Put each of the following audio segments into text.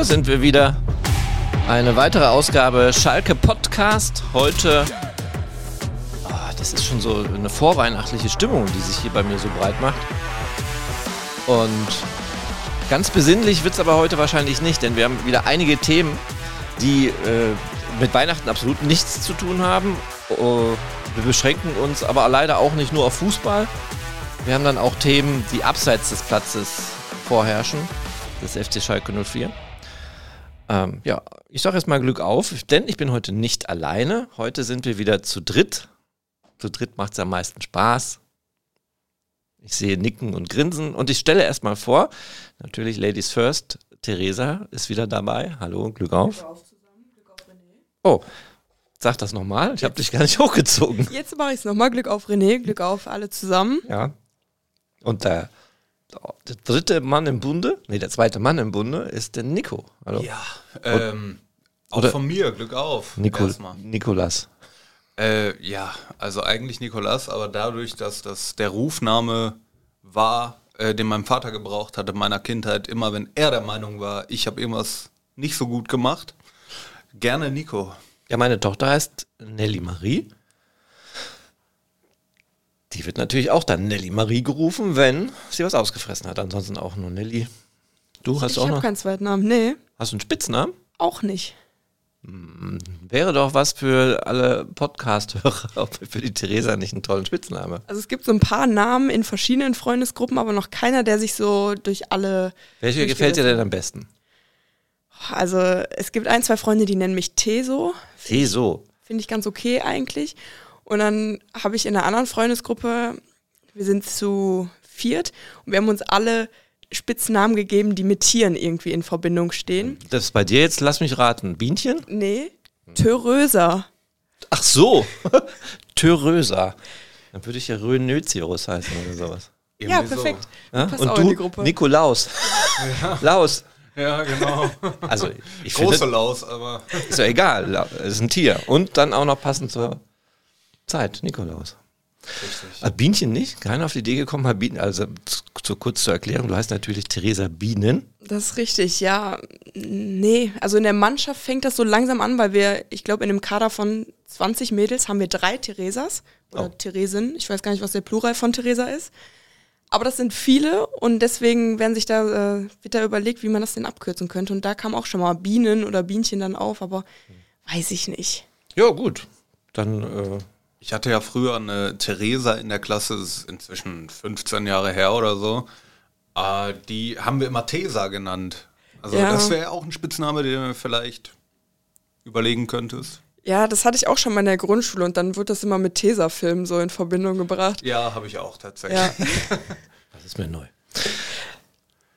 Da sind wir wieder. Eine weitere Ausgabe Schalke Podcast. Heute, ah, das ist schon so eine vorweihnachtliche Stimmung, die sich hier bei mir so breit macht. Und ganz besinnlich wird es aber heute wahrscheinlich nicht, denn wir haben wieder einige Themen, die äh, mit Weihnachten absolut nichts zu tun haben. Oh, wir beschränken uns aber leider auch nicht nur auf Fußball. Wir haben dann auch Themen, die abseits des Platzes vorherrschen, des FC Schalke 04. Ähm, ja, ich sage erstmal Glück auf, denn ich bin heute nicht alleine. Heute sind wir wieder zu dritt. Zu dritt macht es am meisten Spaß. Ich sehe Nicken und Grinsen und ich stelle erstmal vor, natürlich Ladies First, Theresa ist wieder dabei. Hallo, Glück auf. Glück auf zusammen, Glück auf René. Oh, sag das nochmal, ich habe dich gar nicht hochgezogen. Jetzt mache ich es nochmal. Glück auf René, Glück auf alle zusammen. Ja. Und der, der dritte Mann im Bunde, nee, der zweite Mann im Bunde ist der Nico. Hallo. Ja, ähm, auch Oder von mir, Glück auf. Nico, Nikolas. Äh, ja, also eigentlich Nikolas, aber dadurch, dass das der Rufname war, äh, den mein Vater gebraucht hatte in meiner Kindheit, immer wenn er der Meinung war, ich habe irgendwas nicht so gut gemacht, gerne Nico. Ja, meine Tochter heißt Nelly Marie. Die wird natürlich auch dann Nelly Marie gerufen, wenn sie was ausgefressen hat. Ansonsten auch nur Nelly. Du hast ich auch noch. Ich habe keinen zweiten Namen, nee. Hast du einen Spitznamen? Auch nicht. Wäre doch was für alle Podcast-Hörer, ob für die Theresa nicht einen tollen Spitzname. Also es gibt so ein paar Namen in verschiedenen Freundesgruppen, aber noch keiner, der sich so durch alle. Welcher gefällt dir denn am besten? Also es gibt ein, zwei Freunde, die nennen mich Teso. Teso. Finde ich ganz okay eigentlich. Und dann habe ich in einer anderen Freundesgruppe, wir sind zu viert und wir haben uns alle Spitznamen gegeben, die mit Tieren irgendwie in Verbindung stehen. Das ist bei dir jetzt, lass mich raten, Bienchen? Nee, Töröser. Ach so, Töröser. Dann würde ich ja Rönözius heißen oder sowas. ja, perfekt. So. Ja? Und du, Nikolaus. Ja. Laus. Ja, genau. Also, ich Große finde, Laus, aber. Ist ja egal, es ist ein Tier. Und dann auch noch passend zur Zeit, Nikolaus. Richtig. Bienchen nicht? Keiner auf die Idee gekommen, Bienen, also zu, zu, kurz zur Erklärung, du heißt natürlich Theresa Bienen. Das ist richtig, ja. Nee, also in der Mannschaft fängt das so langsam an, weil wir, ich glaube, in einem Kader von 20 Mädels haben wir drei Theresas oder oh. Theresen. Ich weiß gar nicht, was der Plural von Theresa ist. Aber das sind viele und deswegen werden sich da, äh, wird da überlegt, wie man das denn abkürzen könnte. Und da kam auch schon mal Bienen oder Bienchen dann auf, aber weiß ich nicht. Ja, gut. Dann äh, ich hatte ja früher eine Theresa in der Klasse, das ist inzwischen 15 Jahre her oder so. Äh, die haben wir immer Tesa genannt. Also ja. das wäre auch ein Spitzname, den du vielleicht überlegen könntest. Ja, das hatte ich auch schon mal in der Grundschule und dann wird das immer mit Tesa-Filmen so in Verbindung gebracht. Ja, habe ich auch tatsächlich. Ja. das ist mir neu.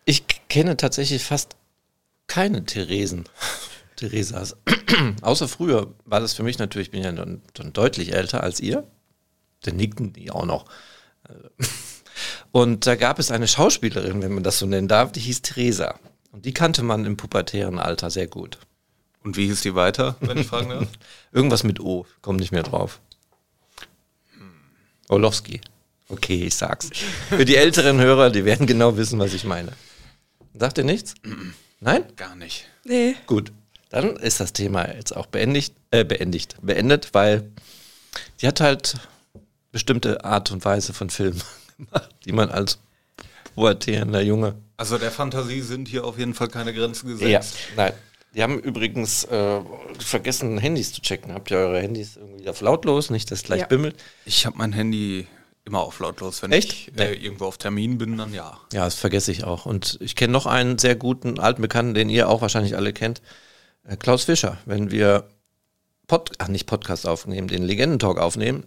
Ich kenne tatsächlich fast keine Theresen. Theresas. Außer früher war das für mich natürlich, ich bin ja dann, dann deutlich älter als ihr. Dann nickten die auch noch. Und da gab es eine Schauspielerin, wenn man das so nennen darf, die hieß Theresa. Und die kannte man im pubertären Alter sehr gut. Und wie hieß die weiter, wenn ich fragen darf? Irgendwas mit O, kommt nicht mehr drauf. Orlowski. Okay, ich sag's. Für die älteren Hörer, die werden genau wissen, was ich meine. Sagt ihr nichts? Nein? Gar nicht. Nee. Gut. Dann ist das Thema jetzt auch beendigt, äh, beendigt, beendet, weil die hat halt bestimmte Art und Weise von Filmen gemacht, die man als pubertierender Junge. Also der Fantasie sind hier auf jeden Fall keine Grenzen gesetzt. Ja, nein. Die haben übrigens äh, vergessen, Handys zu checken. Habt ihr eure Handys irgendwie auf lautlos, nicht dass gleich ja. bimmelt? Ich habe mein Handy immer auf lautlos. Wenn Echt? ich äh, irgendwo auf Termin bin, dann ja. Ja, das vergesse ich auch. Und ich kenne noch einen sehr guten alten Bekannten, den ihr auch wahrscheinlich alle kennt. Äh, Klaus Fischer, wenn wir Pod, ach nicht Podcast aufnehmen, den Legendentalk aufnehmen,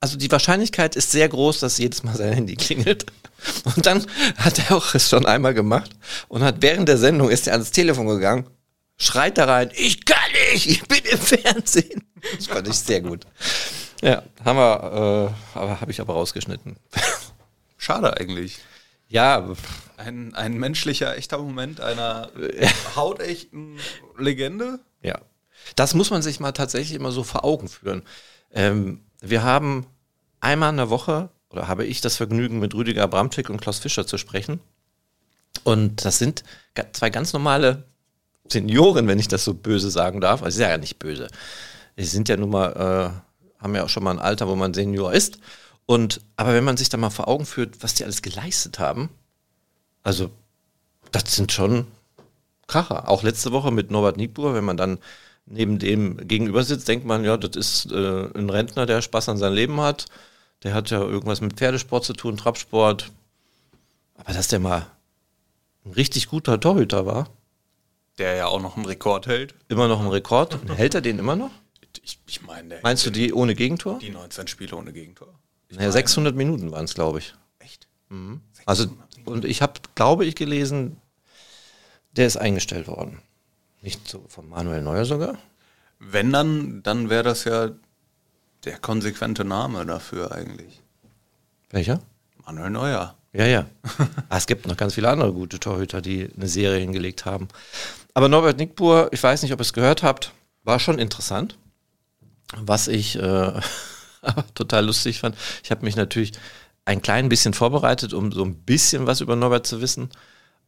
also die Wahrscheinlichkeit ist sehr groß, dass jedes Mal sein Handy klingelt. Und dann hat er auch es schon einmal gemacht und hat während der Sendung ist er ans Telefon gegangen, schreit da rein, ich kann nicht, ich bin im Fernsehen. Das fand ich sehr gut. Ja, haben wir, äh, aber habe ich aber rausgeschnitten. Schade eigentlich. Ja. Ein, ein menschlicher, echter Moment einer hautechten Legende. Ja. Das muss man sich mal tatsächlich immer so vor Augen führen. Ähm, wir haben einmal in der Woche, oder habe ich das Vergnügen, mit Rüdiger Bramczyk und Klaus Fischer zu sprechen. Und das sind zwei ganz normale Senioren, wenn ich das so böse sagen darf. Also, ist ja nicht böse. Sie sind ja nun mal, äh, haben ja auch schon mal ein Alter, wo man Senior ist. Und, aber wenn man sich da mal vor Augen führt, was die alles geleistet haben, also, das sind schon Kracher. Auch letzte Woche mit Norbert Niebuhr, wenn man dann neben dem gegenüber sitzt, denkt man, ja, das ist äh, ein Rentner, der Spaß an seinem Leben hat. Der hat ja irgendwas mit Pferdesport zu tun, Trabsport. Aber dass der mal ein richtig guter Torhüter war, Der ja auch noch einen Rekord hält. immer noch ein Rekord. Hält er den immer noch? Ich, ich meine, der Meinst du die ohne Gegentor? die 19 Spiele ohne Gegentor? Ich Naja, 600 Minuten waren es, glaube ich. Echt? Also, und ich habe, glaube ich, gelesen, der ist eingestellt worden. Nicht so von Manuel Neuer sogar. Wenn dann, dann wäre das ja der konsequente Name dafür eigentlich. Welcher? Manuel Neuer. Ja, ja. ah, es gibt noch ganz viele andere gute Torhüter, die eine Serie hingelegt haben. Aber Norbert Nickpur, ich weiß nicht, ob ihr es gehört habt, war schon interessant. Was ich äh, total lustig fand, ich habe mich natürlich ein klein bisschen vorbereitet, um so ein bisschen was über Norbert zu wissen.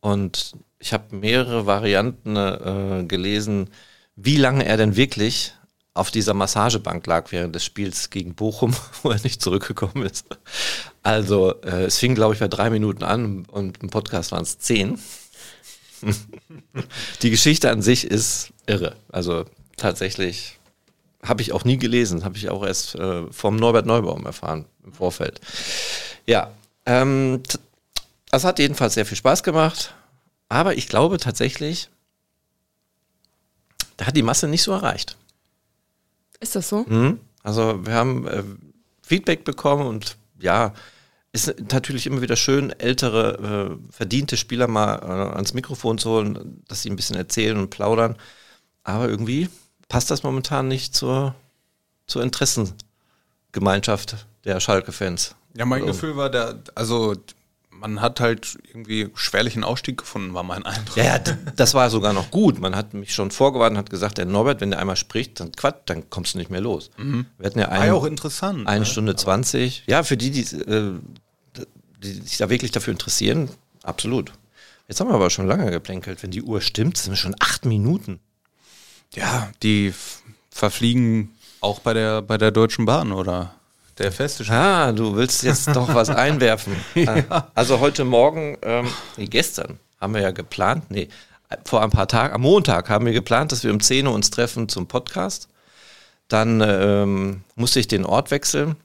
Und ich habe mehrere Varianten äh, gelesen, wie lange er denn wirklich auf dieser Massagebank lag während des Spiels gegen Bochum, wo er nicht zurückgekommen ist. Also äh, es fing, glaube ich, bei drei Minuten an und im Podcast waren es zehn. Die Geschichte an sich ist irre. Also tatsächlich habe ich auch nie gelesen, habe ich auch erst äh, vom Norbert Neubaum erfahren im Vorfeld. Ja, ähm, das hat jedenfalls sehr viel Spaß gemacht, aber ich glaube tatsächlich, da hat die Masse nicht so erreicht. Ist das so? Mhm. Also wir haben äh, Feedback bekommen und ja, ist natürlich immer wieder schön, ältere, äh, verdiente Spieler mal äh, ans Mikrofon zu holen, dass sie ein bisschen erzählen und plaudern. Aber irgendwie passt das momentan nicht zur, zur Interessengemeinschaft der Schalke-Fans. Ja, mein So. Gefühl war, der, also man hat halt irgendwie schwerlichen Ausstieg gefunden, war mein Eindruck. Ja, ja, das war sogar noch gut. Man hat mich schon vorgewarnt und hat gesagt, der Norbert, wenn der einmal spricht, dann quatsch, dann kommst du nicht mehr los. Wir hatten ja War ja einen, auch interessant. Eine ne? Stunde 20. Ja, für die, die, äh, die sich da wirklich dafür interessieren, absolut. Jetzt haben wir aber schon lange geplänkelt. Wenn die Uhr stimmt, sind wir schon acht Minuten. Ja, die verfliegen auch bei der, bei der Deutschen Bahn oder der feste Ah, du willst jetzt doch was einwerfen. Also heute Morgen, ähm, nee, gestern haben wir ja geplant, nee, vor ein paar Tagen, am Montag haben wir geplant, dass wir um 10 Uhr uns treffen zum Podcast. Dann ähm, musste ich den Ort wechseln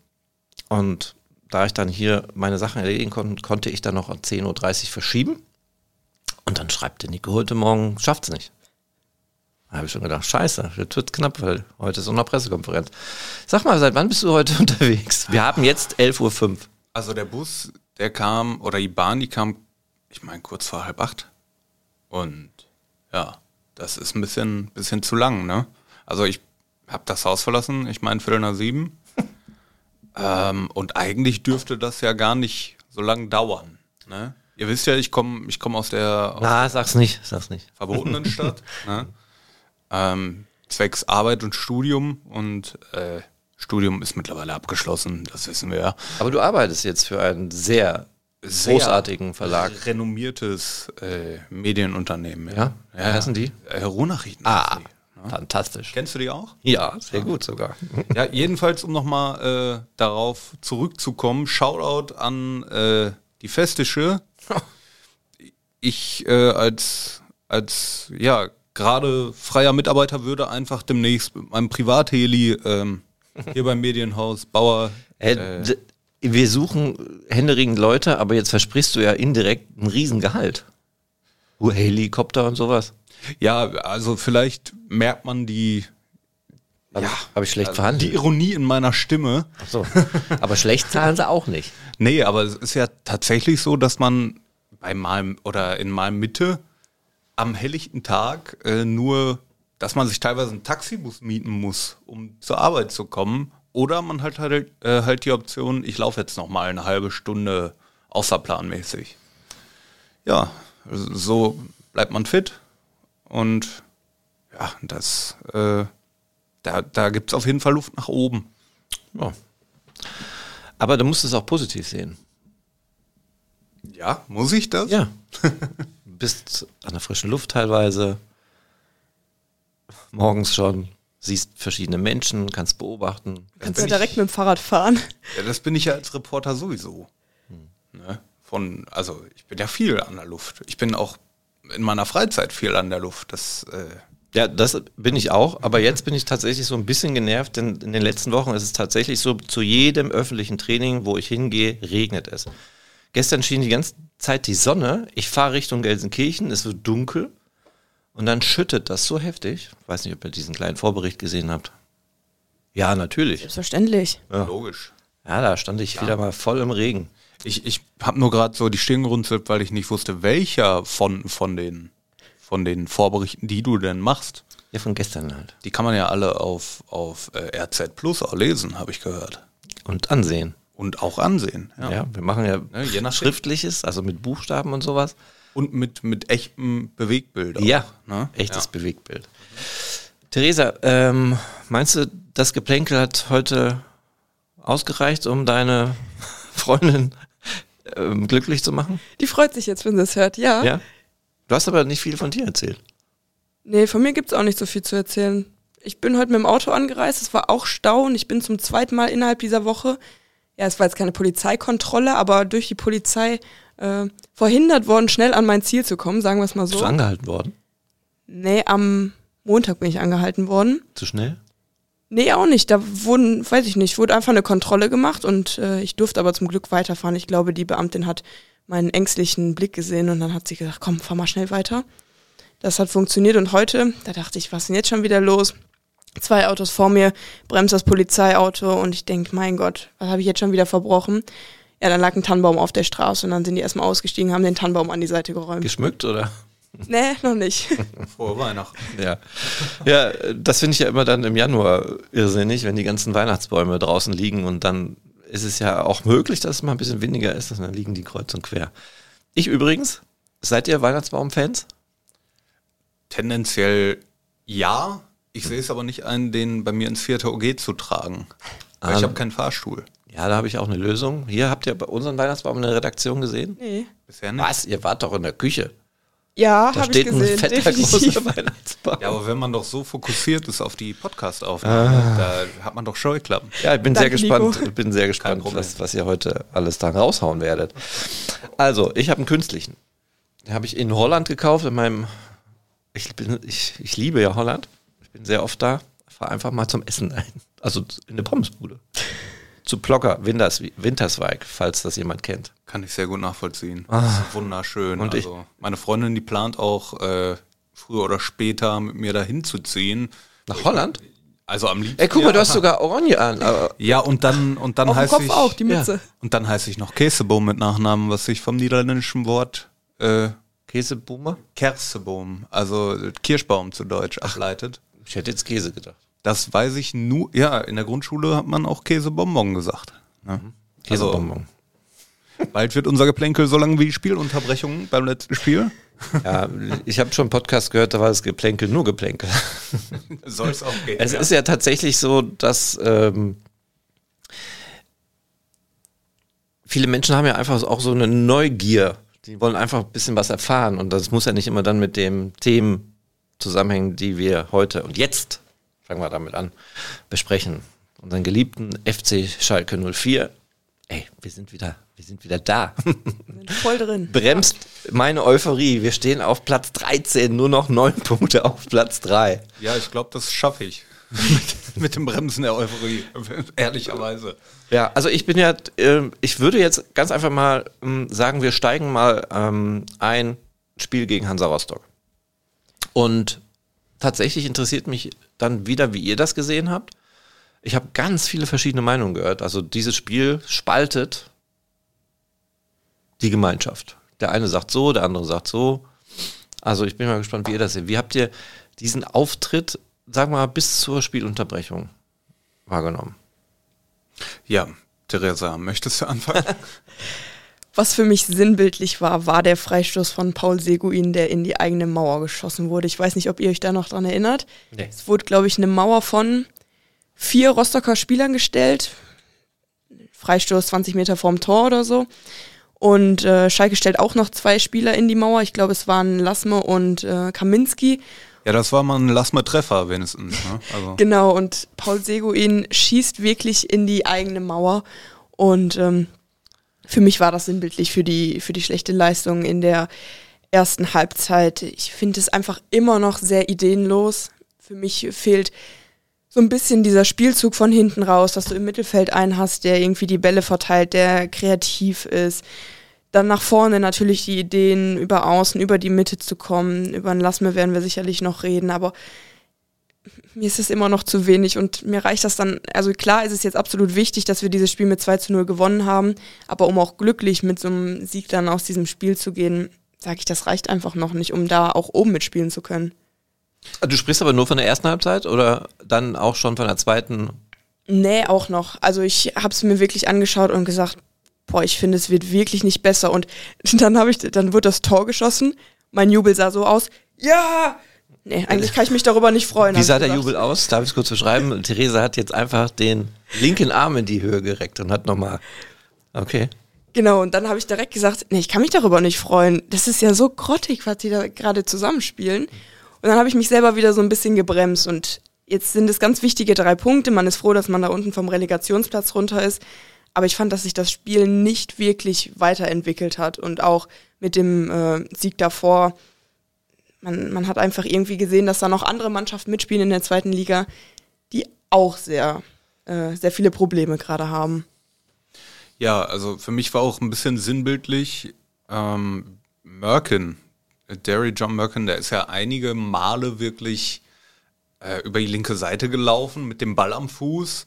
und da ich dann hier meine Sachen erledigen konnte, konnte ich dann noch um 10.30 Uhr verschieben. Und dann schreibt der Nico heute Morgen, schafft's nicht. Da habe ich schon gedacht, scheiße, das wird knapp, weil heute ist noch eine Pressekonferenz. Sag mal, seit wann bist du heute unterwegs? Wir haben jetzt 11.05 Uhr. Also der Bus, der kam, oder die Bahn, die kam, ich meine, kurz vor halb acht. Und ja, das ist ein bisschen, bisschen zu lang, ne? Also ich habe das Haus verlassen, ich meine Viertel nach sieben. ähm, und eigentlich dürfte das ja gar nicht so lang dauern, ne? Ihr wisst ja, ich komme ich komm aus der aus Na, sag's nicht, sag's nicht. verbotenen Stadt, ne? Ähm, zwecks Arbeit und Studium. Und äh, Studium ist mittlerweile abgeschlossen, das wissen wir ja. Aber du arbeitest jetzt für einen sehr, Sehr großartigen Verlag. Renommiertes äh, Medienunternehmen. Ja? Wie heißen die? Äh, Ruhrnachrichten. Ah, heißen die. fantastisch. Kennst du die auch? Ja, sehr gut sogar. Ja, jedenfalls, um nochmal äh, darauf zurückzukommen, Shoutout an äh, die Festische. Ich äh, als, als ja, gerade freier Mitarbeiter würde einfach demnächst mit meinem Privatheli ähm, hier beim Medienhaus Bauer Äh, d- wir suchen händeringend Leute, aber jetzt versprichst du ja indirekt ein Riesengehalt. Helikopter und sowas. Ja, also vielleicht merkt man die, Ja, habe ich schlecht die verhandelt. Ironie in meiner Stimme. Ach so. Aber schlecht zahlen sie auch nicht. Nee, aber es ist ja tatsächlich so, dass man bei Malm oder in Malm Mitte am helllichten Tag äh, nur, dass man sich teilweise einen Taxibus mieten muss, um zur Arbeit zu kommen. Oder man hat halt, äh, halt die Option, ich laufe jetzt noch mal eine halbe Stunde außerplanmäßig. Ja, so bleibt man fit und ja, das, äh, da, da gibt es auf jeden Fall Luft nach oben. Ja. Aber du musst es auch positiv sehen. Ja, muss ich das? Ja. bist an der frischen Luft teilweise, morgens schon, siehst verschiedene Menschen, kannst beobachten. Kannst ja direkt mit dem Fahrrad fahren. Ja, das bin ich ja als Reporter sowieso. Ne? Von, also ich bin ja viel an der Luft. Ich bin auch in meiner Freizeit viel an der Luft. Das, äh, Ja, das bin ich auch, aber jetzt bin ich tatsächlich so ein bisschen genervt, denn in den letzten Wochen ist es tatsächlich so, zu jedem öffentlichen Training, wo ich hingehe, regnet es. Gestern schien die ganze Zeit die Sonne, ich fahre Richtung Gelsenkirchen, es wird dunkel und dann schüttet das so heftig. Ich weiß nicht, ob ihr diesen kleinen Vorbericht gesehen habt. Ja, natürlich. Selbstverständlich. Ja. logisch. Ja, da stand ich wieder mal voll im Regen. Ich, ich habe nur gerade so die Stirn gerunzelt, weil ich nicht wusste, welcher von, von, den, von den Vorberichten, die du denn machst. Ja, von gestern halt. Die kann man ja alle auf, auf äh, RZ Plus auch lesen, habe ich gehört. Und ansehen. Und auch ansehen. Ja. Ja, wir machen ja, Ja, je nachdem. Schriftliches, also mit Buchstaben und sowas. Und mit, mit echtem Bewegtbild. Auch, Ja, ne? echtes ja. Bewegtbild. Theresa, ähm, meinst du, das Geplänkel hat heute ausgereicht, um deine Freundin ähm, glücklich zu machen? Die freut sich jetzt, wenn sie es hört. Ja. Ja? Du hast aber nicht viel von dir erzählt. Nee, von mir gibt's auch nicht so viel zu erzählen. Ich bin heute mit dem Auto angereist, es war auch Stau und ich bin zum zweiten Mal innerhalb dieser Woche, ja, es war jetzt keine Polizeikontrolle, aber durch die Polizei äh, verhindert worden, schnell an mein Ziel zu kommen, sagen wir es mal Bist so. du angehalten worden? Nee, am Montag bin ich angehalten worden. Zu schnell? Nee, auch nicht. Da wurden, weiß ich nicht, wurde einfach eine Kontrolle gemacht und äh, ich durfte aber zum Glück weiterfahren. Ich glaube, die Beamtin hat meinen ängstlichen Blick gesehen und dann hat sie gesagt, komm, fahr mal schnell weiter. Das hat funktioniert und heute, da dachte ich, was ist denn jetzt schon wieder los? Zwei Autos vor mir, bremst das Polizeiauto und ich denke, mein Gott, was habe ich jetzt schon wieder verbrochen? Ja, dann lag ein Tannenbaum auf der Straße und dann sind die erstmal ausgestiegen, haben den Tannenbaum an die Seite geräumt. Geschmückt oder? nee, noch nicht. Frohe Weihnachten. Ja. Ja, das finde ich ja immer dann im Januar irrsinnig, wenn die ganzen Weihnachtsbäume draußen liegen und dann ist es ja auch möglich, dass es mal ein bisschen windiger ist und dann liegen die kreuz und quer. Ich übrigens, seid ihr Weihnachtsbaum-Fans? Tendenziell ja. Ich sehe es aber nicht ein, den bei mir ins vierte OG zu tragen. Weil Ah. ich habe keinen Fahrstuhl. Ja, da habe ich auch eine Lösung. Hier habt ihr bei unseren Weihnachtsbaum in der Redaktion gesehen? nee. Bisher nicht. Was? Ihr wart doch in der Küche. Ja, Da habe ich steht ein gesehen. fetter definitiv. großer Weihnachtsbaum. Ja, aber wenn man doch so fokussiert ist auf die Podcast-Aufnahme, da hat man doch Scheuklappen. Ja, ich bin sehr Danke, gespannt, Nico. bin sehr gespannt, was, was ihr heute alles da raushauen werdet. Also, ich habe einen künstlichen. Den habe ich in Holland gekauft, in meinem. Ich, bin, ich, ich liebe ja Holland. Ich bin sehr oft da. Fahre einfach mal zum Essen ein. Also in eine Pommesbude. Zu Plocker, Winters, Wintersweig, falls das jemand kennt. Kann ich sehr gut nachvollziehen. Ist wunderschön. Und ich- also, meine Freundin, die plant auch äh, früher oder später mit mir dahin zu ziehen. Nach Holland? Also am liebsten. Ey, guck mal, ja. du hast sogar Orange an. Ja, und dann, und dann heißt ich. auch, die ja. Und dann heiße ich noch Käseboom mit Nachnamen, was sich vom niederländischen Wort äh, Käseboomer? Kerseboom, also Kirschbaum zu Deutsch, ableitet. Ich hätte jetzt Käse gedacht. Das weiß ich nur. Ja, in der Grundschule hat man auch Käsebonbon gesagt. Ne? Also, Käsebonbon. bald wird unser Geplänkel so lang wie die Spielunterbrechung beim letzten Spiel. Ja, ich habe schon einen Podcast gehört, da war das Geplänkel nur Geplänkel. Soll es auch gehen. Es ist ja tatsächlich so, dass ähm, viele Menschen haben ja einfach auch so eine Neugier. Die wollen einfach ein bisschen was erfahren und das muss ja nicht immer dann mit den Themen zusammenhängen, die wir heute und jetzt, fangen wir damit an, besprechen. Unseren geliebten FC Schalke 04. Ey, wir sind wieder, wir sind wieder da. Sind voll drin. Bremst meine Euphorie. Wir stehen auf Platz 13, nur noch neun Punkte auf Platz 3. Ja, ich glaube, das schaffe ich. mit, mit dem Bremsen der Euphorie, ehrlicherweise. Ja, also ich bin ja, ähm, ich würde jetzt ganz einfach mal ähm, sagen, wir steigen mal ähm, ein Spiel gegen Hansa Rostock. Und tatsächlich interessiert mich dann wieder, wie ihr das gesehen habt. Ich habe ganz viele verschiedene Meinungen gehört. Also dieses Spiel spaltet die Gemeinschaft. Der eine sagt so, der andere sagt so. Also ich bin mal gespannt, wie ihr das seht. Wie habt ihr diesen Auftritt, sagen wir mal, bis zur Spielunterbrechung wahrgenommen? Ja, Theresa, möchtest du anfangen? Was für mich sinnbildlich war, war der Freistoß von Paul Seguin, der in die eigene Mauer geschossen wurde. Ich weiß nicht, ob ihr euch da noch dran erinnert. Nee. Es wurde, glaube ich, eine Mauer von vier Rostocker Spielern gestellt. Freistoß 20 Meter vorm Tor oder so. Und äh, Schalke stellt auch noch zwei Spieler in die Mauer. Ich glaube, es waren Lasme und äh, Kaminski. Ja, das war mal ein Lassme-Treffer wenigstens. Ne? Also. genau, und Paul Seguin schießt wirklich in die eigene Mauer. Und ähm, für mich war das sinnbildlich für die, für die schlechte Leistung in der ersten Halbzeit. Ich finde es einfach immer noch sehr ideenlos. Für mich fehlt so ein bisschen dieser Spielzug von hinten raus, dass du im Mittelfeld einen hast, der irgendwie die Bälle verteilt, der kreativ ist. Dann nach vorne natürlich die Ideen, über Außen, über die Mitte zu kommen. Über ein Lassme werden wir sicherlich noch reden, aber mir ist es immer noch zu wenig und mir reicht das dann, also klar ist es jetzt absolut wichtig, dass wir dieses Spiel mit 2 zu 0 gewonnen haben, aber um auch glücklich mit so einem Sieg dann aus diesem Spiel zu gehen, sage ich, das reicht einfach noch nicht, um da auch oben mitspielen zu können. Du sprichst aber nur von der ersten Halbzeit oder dann auch schon von der zweiten? Nee, auch noch. Also ich habe es mir wirklich angeschaut und gesagt, boah, ich finde, es wird wirklich nicht besser. Und dann habe ich, dann wird das Tor geschossen. Mein Jubel sah so aus. Ja! Nee, eigentlich kann ich mich darüber nicht freuen. Wie sah der Jubel aus? Darf ich es kurz beschreiben? Theresa hat jetzt einfach den linken Arm in die Höhe gereckt und hat nochmal. Okay. Genau, und dann habe ich direkt gesagt, nee, ich kann mich darüber nicht freuen. Das ist ja so grottig, was die da gerade zusammenspielen. Und dann habe ich mich selber wieder so ein bisschen gebremst und jetzt sind es ganz wichtige drei Punkte. Man ist froh, dass man da unten vom Relegationsplatz runter ist. Aber ich fand, dass sich das Spiel nicht wirklich weiterentwickelt hat und auch mit dem äh, Sieg davor. Man, man hat einfach irgendwie gesehen, dass da noch andere Mannschaften mitspielen in der zweiten Liga, die auch sehr, äh, sehr viele Probleme gerade haben. Ja, also für mich war auch ein bisschen sinnbildlich ähm, Merkin, Derry John Merkin, der ist ja einige Male wirklich äh, über die linke Seite gelaufen mit dem Ball am Fuß.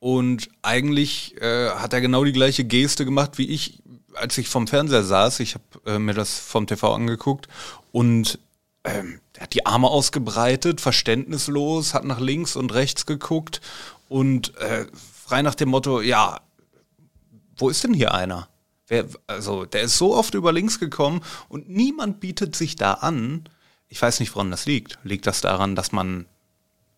Und eigentlich äh, hat er genau die gleiche Geste gemacht wie ich, als ich vom Fernseher saß. Ich habe äh, mir das vom TV angeguckt und ähm, er hat die Arme ausgebreitet, verständnislos, hat nach links und rechts geguckt und äh, frei nach dem Motto, ja, wo ist denn hier einer? Wer, also, der ist so oft über links gekommen und niemand bietet sich da an. Ich weiß nicht, woran das liegt. Liegt das daran, dass man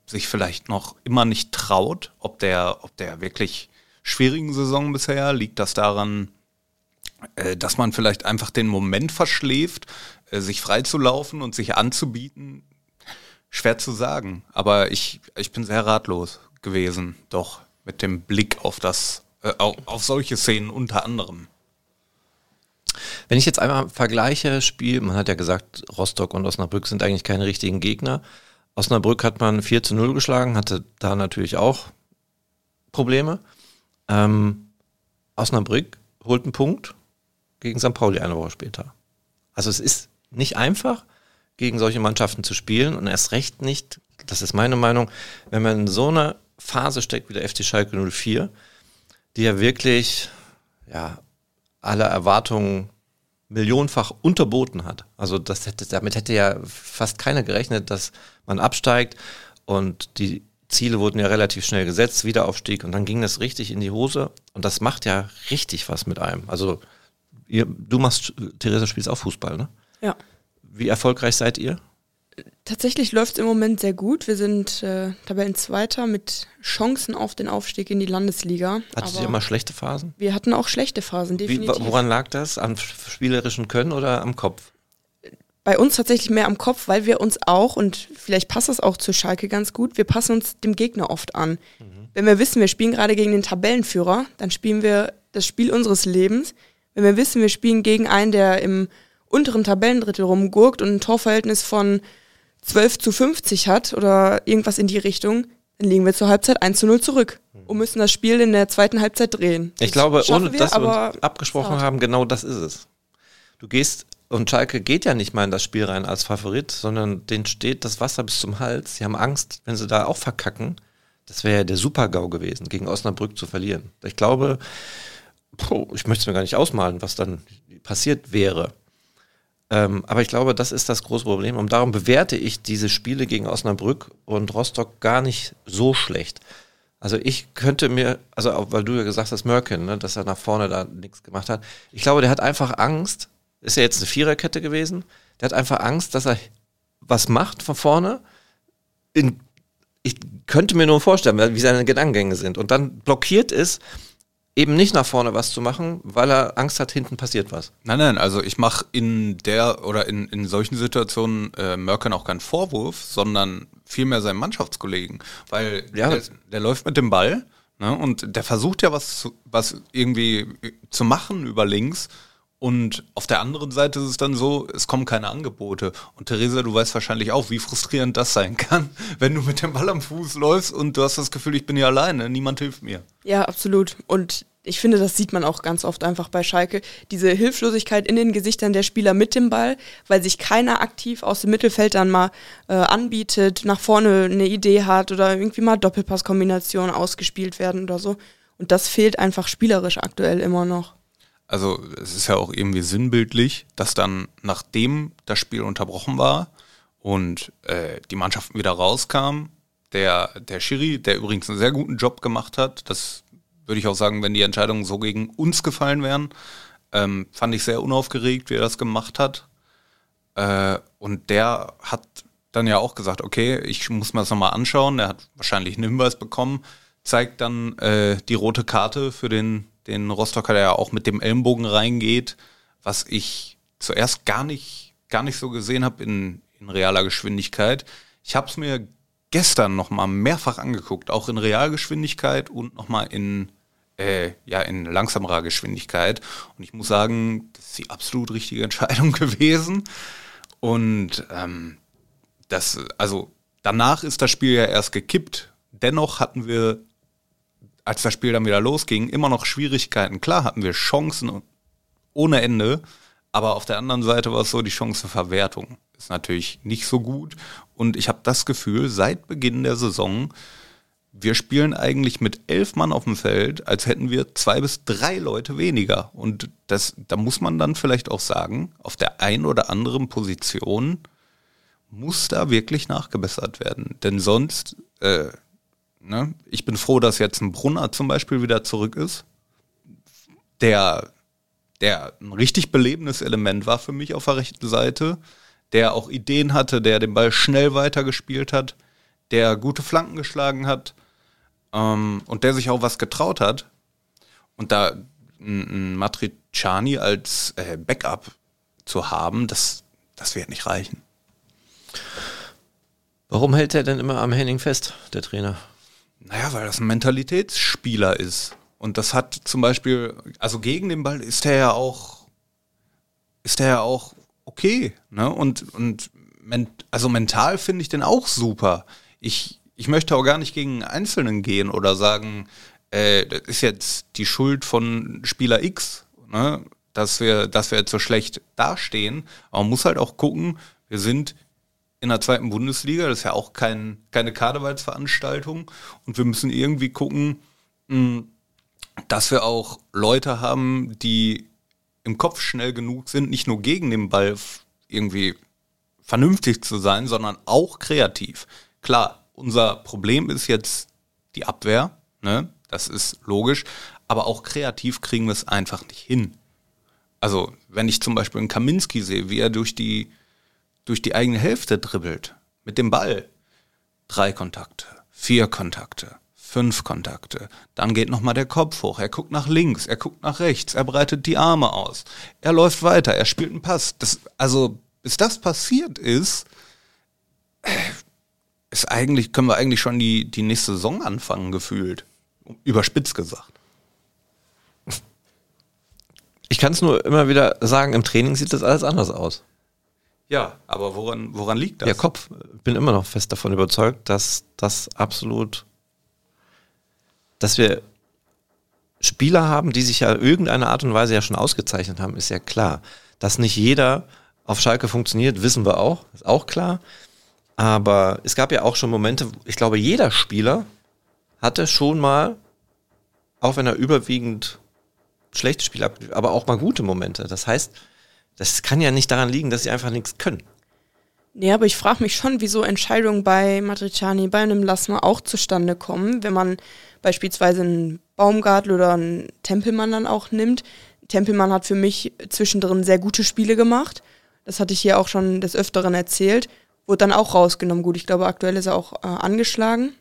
sich vielleicht noch immer nicht traut, ob der, ob der wirklich schwierigen Saison bisher, liegt das daran, äh, dass man vielleicht einfach den Moment verschläft, sich freizulaufen und sich anzubieten? Schwer zu sagen, aber ich, ich bin sehr ratlos gewesen, doch mit dem Blick auf das, äh, auf, auf solche Szenen unter anderem. Wenn ich jetzt einmal vergleiche, Spiel, man hat ja gesagt, Rostock und Osnabrück sind eigentlich keine richtigen Gegner. Osnabrück hat man 4 zu 0 geschlagen, hatte da natürlich auch Probleme. Ähm, Osnabrück holt einen Punkt gegen St. Pauli eine Woche später. Also es ist nicht einfach, gegen solche Mannschaften zu spielen und erst recht nicht, das ist meine Meinung, wenn man in so einer Phase steckt wie der FC Schalke 04, die ja wirklich ja, alle Erwartungen millionenfach unterboten hat. Also das hätte, damit hätte ja fast keiner gerechnet, dass man absteigt und die Ziele wurden ja relativ schnell gesetzt, Wiederaufstieg und dann ging das richtig in die Hose und das macht ja richtig was mit einem. Also ihr, du machst, Theresa spielst auch Fußball, ne? Ja. Wie erfolgreich seid ihr? Tatsächlich läuft es im Moment sehr gut. Wir sind äh, Tabellenzweiter mit Chancen auf den Aufstieg in die Landesliga. Hattet ihr immer schlechte Phasen? Wir hatten auch schlechte Phasen, definitiv. Wie, woran lag das? Am spielerischen Können oder am Kopf? Bei uns tatsächlich mehr am Kopf, weil wir uns auch, und vielleicht passt das auch zu Schalke ganz gut, wir passen uns dem Gegner oft an. Mhm. Wenn wir wissen, wir spielen gerade gegen den Tabellenführer, dann spielen wir das Spiel unseres Lebens. Wenn wir wissen, wir spielen gegen einen, der im unteren Tabellendrittel rumgurkt und ein Torverhältnis von 12 zu 50 hat oder irgendwas in die Richtung, dann liegen wir zur Halbzeit 1 zu 0 zurück und müssen das Spiel in der zweiten Halbzeit drehen. Ich glaube, ohne wir, dass wir uns abgesprochen haben, genau das ist es. Du gehst, und Schalke geht ja nicht mal in das Spiel rein als Favorit, sondern denen steht das Wasser bis zum Hals. Sie haben Angst, wenn sie da auch verkacken. Das wäre ja der Super-GAU gewesen, gegen Osnabrück zu verlieren. Ich glaube, ich möchte es mir gar nicht ausmalen, was dann passiert wäre. Ähm, aber ich glaube, das ist das große Problem. Und darum bewerte ich diese Spiele gegen Osnabrück und Rostock gar nicht so schlecht. Also ich könnte mir, also weil du ja gesagt hast, Merkin, ne, dass er nach vorne da nichts gemacht hat. Ich glaube, der hat einfach Angst. Ist ja jetzt eine Viererkette gewesen. Der hat einfach Angst, dass er was macht von vorne. In, ich könnte mir nur vorstellen, wie seine Gedankengänge sind. Und dann blockiert ist eben nicht nach vorne was zu machen, weil er Angst hat, hinten passiert was. Nein, nein, also ich mache in der oder in, in solchen Situationen äh, Mörken auch keinen Vorwurf, sondern vielmehr seinen Mannschaftskollegen. Weil Ja. der, der läuft mit dem Ball ne, und der versucht ja was, zu, was irgendwie zu machen über links. Und auf der anderen Seite ist es dann so, es kommen keine Angebote. Und Theresa, du weißt wahrscheinlich auch, wie frustrierend das sein kann, wenn du mit dem Ball am Fuß läufst und du hast das Gefühl, ich bin hier alleine, niemand hilft mir. Ja, absolut. Und ich finde, das sieht man auch ganz oft einfach bei Schalke. Diese Hilflosigkeit in den Gesichtern der Spieler mit dem Ball, weil sich keiner aktiv aus dem Mittelfeld dann mal äh, anbietet, nach vorne eine Idee hat oder irgendwie mal Doppelpasskombinationen ausgespielt werden oder so. Und das fehlt einfach spielerisch aktuell immer noch. Also es ist ja auch irgendwie sinnbildlich, dass dann, nachdem das Spiel unterbrochen war und äh, die Mannschaften wieder rauskamen, der, der Schiri, der übrigens einen sehr guten Job gemacht hat, das würde ich auch sagen, wenn die Entscheidungen so gegen uns gefallen wären, ähm, fand ich sehr unaufgeregt, wie er das gemacht hat. Äh, und der hat dann ja auch gesagt, okay, ich muss mir das nochmal anschauen. Der hat wahrscheinlich einen Hinweis bekommen, zeigt dann äh, die rote Karte für den, den Rostocker, der ja auch mit dem Ellenbogen reingeht, was ich zuerst gar nicht, gar nicht so gesehen habe in, in realer Geschwindigkeit. Ich habe es mir gestern nochmal mehrfach angeguckt, auch in Realgeschwindigkeit und nochmal in, äh, ja, in langsamerer Geschwindigkeit. Und ich muss sagen, das ist die absolut richtige Entscheidung gewesen. Und ähm, das, also danach ist das Spiel ja erst gekippt. Dennoch hatten wir, als das Spiel dann wieder losging, immer noch Schwierigkeiten. Klar hatten wir Chancen ohne Ende, aber auf der anderen Seite war es so, die Chancenverwertung ist natürlich nicht so gut. Und ich habe das Gefühl, seit Beginn der Saison, wir spielen eigentlich mit elf Mann auf dem Feld, als hätten wir zwei bis drei Leute weniger. Und das, da muss man dann vielleicht auch sagen, auf der einen oder anderen Position muss da wirklich nachgebessert werden. Denn sonst, äh, ne, ich bin froh, dass jetzt ein Brunner zum Beispiel wieder zurück ist, der, der ein richtig belebendes Element war für mich auf der rechten Seite, der auch Ideen hatte, der den Ball schnell weitergespielt hat, der gute Flanken geschlagen hat ähm, und der sich auch was getraut hat. Und da ein, Matriciani als äh, Backup zu haben, das, das wird nicht reichen. Warum hält er denn immer am Henning fest, der Trainer? Naja, weil das ein Mentalitätsspieler ist. Und das hat zum Beispiel, also gegen den Ball ist er ja auch, ist er ja auch okay. Ne? Und, und men, also mental finde ich den auch super. Ich, ich möchte auch gar nicht gegen einen Einzelnen gehen oder sagen, äh, das ist jetzt die Schuld von Spieler X, ne? dass, wir, dass wir jetzt so schlecht dastehen. Aber man muss halt auch gucken, wir sind in der zweiten Bundesliga, das ist ja auch kein, keine Karnevalsveranstaltung. Und wir müssen irgendwie gucken, mh, dass wir auch Leute haben, die im Kopf schnell genug sind, nicht nur gegen den Ball irgendwie vernünftig zu sein, sondern auch kreativ. Klar, unser Problem ist jetzt die Abwehr, ne? das ist logisch, aber auch kreativ kriegen wir es einfach nicht hin. Also, wenn ich zum Beispiel einen Kaminski sehe, wie er durch die, durch die eigene Hälfte dribbelt, mit dem Ball, drei Kontakte, vier Kontakte, fünf Kontakte. Dann geht nochmal der Kopf hoch. Er guckt nach links, er guckt nach rechts, er breitet die Arme aus. Er läuft weiter, er spielt einen Pass. Das, also, bis das passiert ist, ist eigentlich, können wir eigentlich schon die, die nächste Saison anfangen, gefühlt. Überspitzt gesagt. Ich kann es nur immer wieder sagen, im Training sieht das alles anders aus. Ja, aber woran, woran liegt das? Der Kopf, bin immer noch fest davon überzeugt, dass das absolut, dass wir Spieler haben, die sich ja irgendeine Art und Weise ja schon ausgezeichnet haben, ist ja klar. Dass nicht jeder auf Schalke funktioniert, wissen wir auch, ist auch klar. Aber es gab ja auch schon Momente, ich glaube, jeder Spieler hatte schon mal, auch wenn er überwiegend schlechte Spiele aber auch mal gute Momente. Das heißt, das kann ja nicht daran liegen, dass sie einfach nichts können. Nee, aber ich frage mich schon, wieso Entscheidungen bei Matriciani, bei einem Lassner auch zustande kommen, wenn man beispielsweise einen Baumgartel oder einen Tempelmann dann auch nimmt. Tempelmann hat für mich zwischendrin sehr gute Spiele gemacht. Das hatte ich hier auch schon des Öfteren erzählt. Wurde dann auch rausgenommen. Gut, ich glaube, aktuell ist er auch äh, angeschlagen.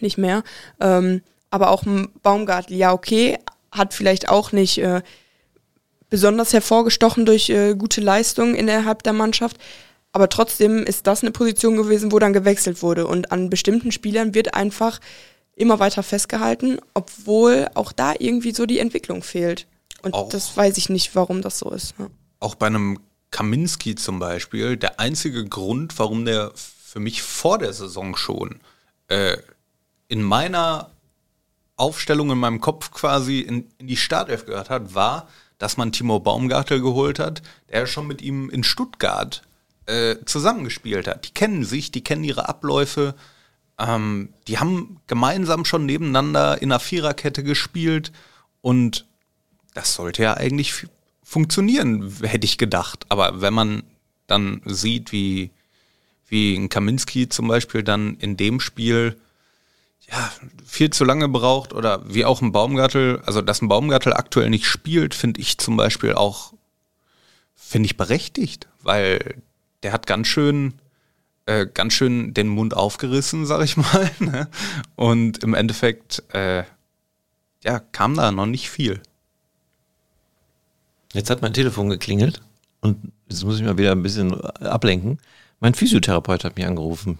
Nicht mehr. Ähm, aber auch ein Baumgartel, ja, okay. hat vielleicht auch nicht äh, besonders hervorgestochen durch äh, gute Leistungen innerhalb der Mannschaft. Aber trotzdem ist das eine Position gewesen, wo dann gewechselt wurde. Und an bestimmten Spielern wird einfach immer weiter festgehalten, obwohl auch da irgendwie so die Entwicklung fehlt. Und auch, das weiß ich nicht, warum das so ist. Ja. Auch bei einem Kaminski zum Beispiel, der einzige Grund, warum der für mich vor der Saison schon äh, in meiner Aufstellung in meinem Kopf quasi in, in die Startelf gehört hat, war, dass man Timo Baumgartel geholt hat, der schon mit ihm in Stuttgart äh, zusammengespielt hat. Die kennen sich, die kennen ihre Abläufe. Ähm, die haben gemeinsam schon nebeneinander in einer Viererkette gespielt und das sollte ja eigentlich funktionieren, hätte ich gedacht. Aber wenn man dann sieht, wie, wie ein Kaminski zum Beispiel dann in dem Spiel ja, viel zu lange braucht oder wie auch ein Baumgartel, also dass ein Baumgartel aktuell nicht spielt, finde ich zum Beispiel auch, finde ich berechtigt, weil der hat ganz schön, äh, ganz schön den Mund aufgerissen, sag ich mal. Ne? Und im Endeffekt, äh, ja, kam da noch nicht viel. Jetzt hat mein Telefon geklingelt und jetzt muss ich mal wieder ein bisschen ablenken. Mein Physiotherapeut hat mich angerufen.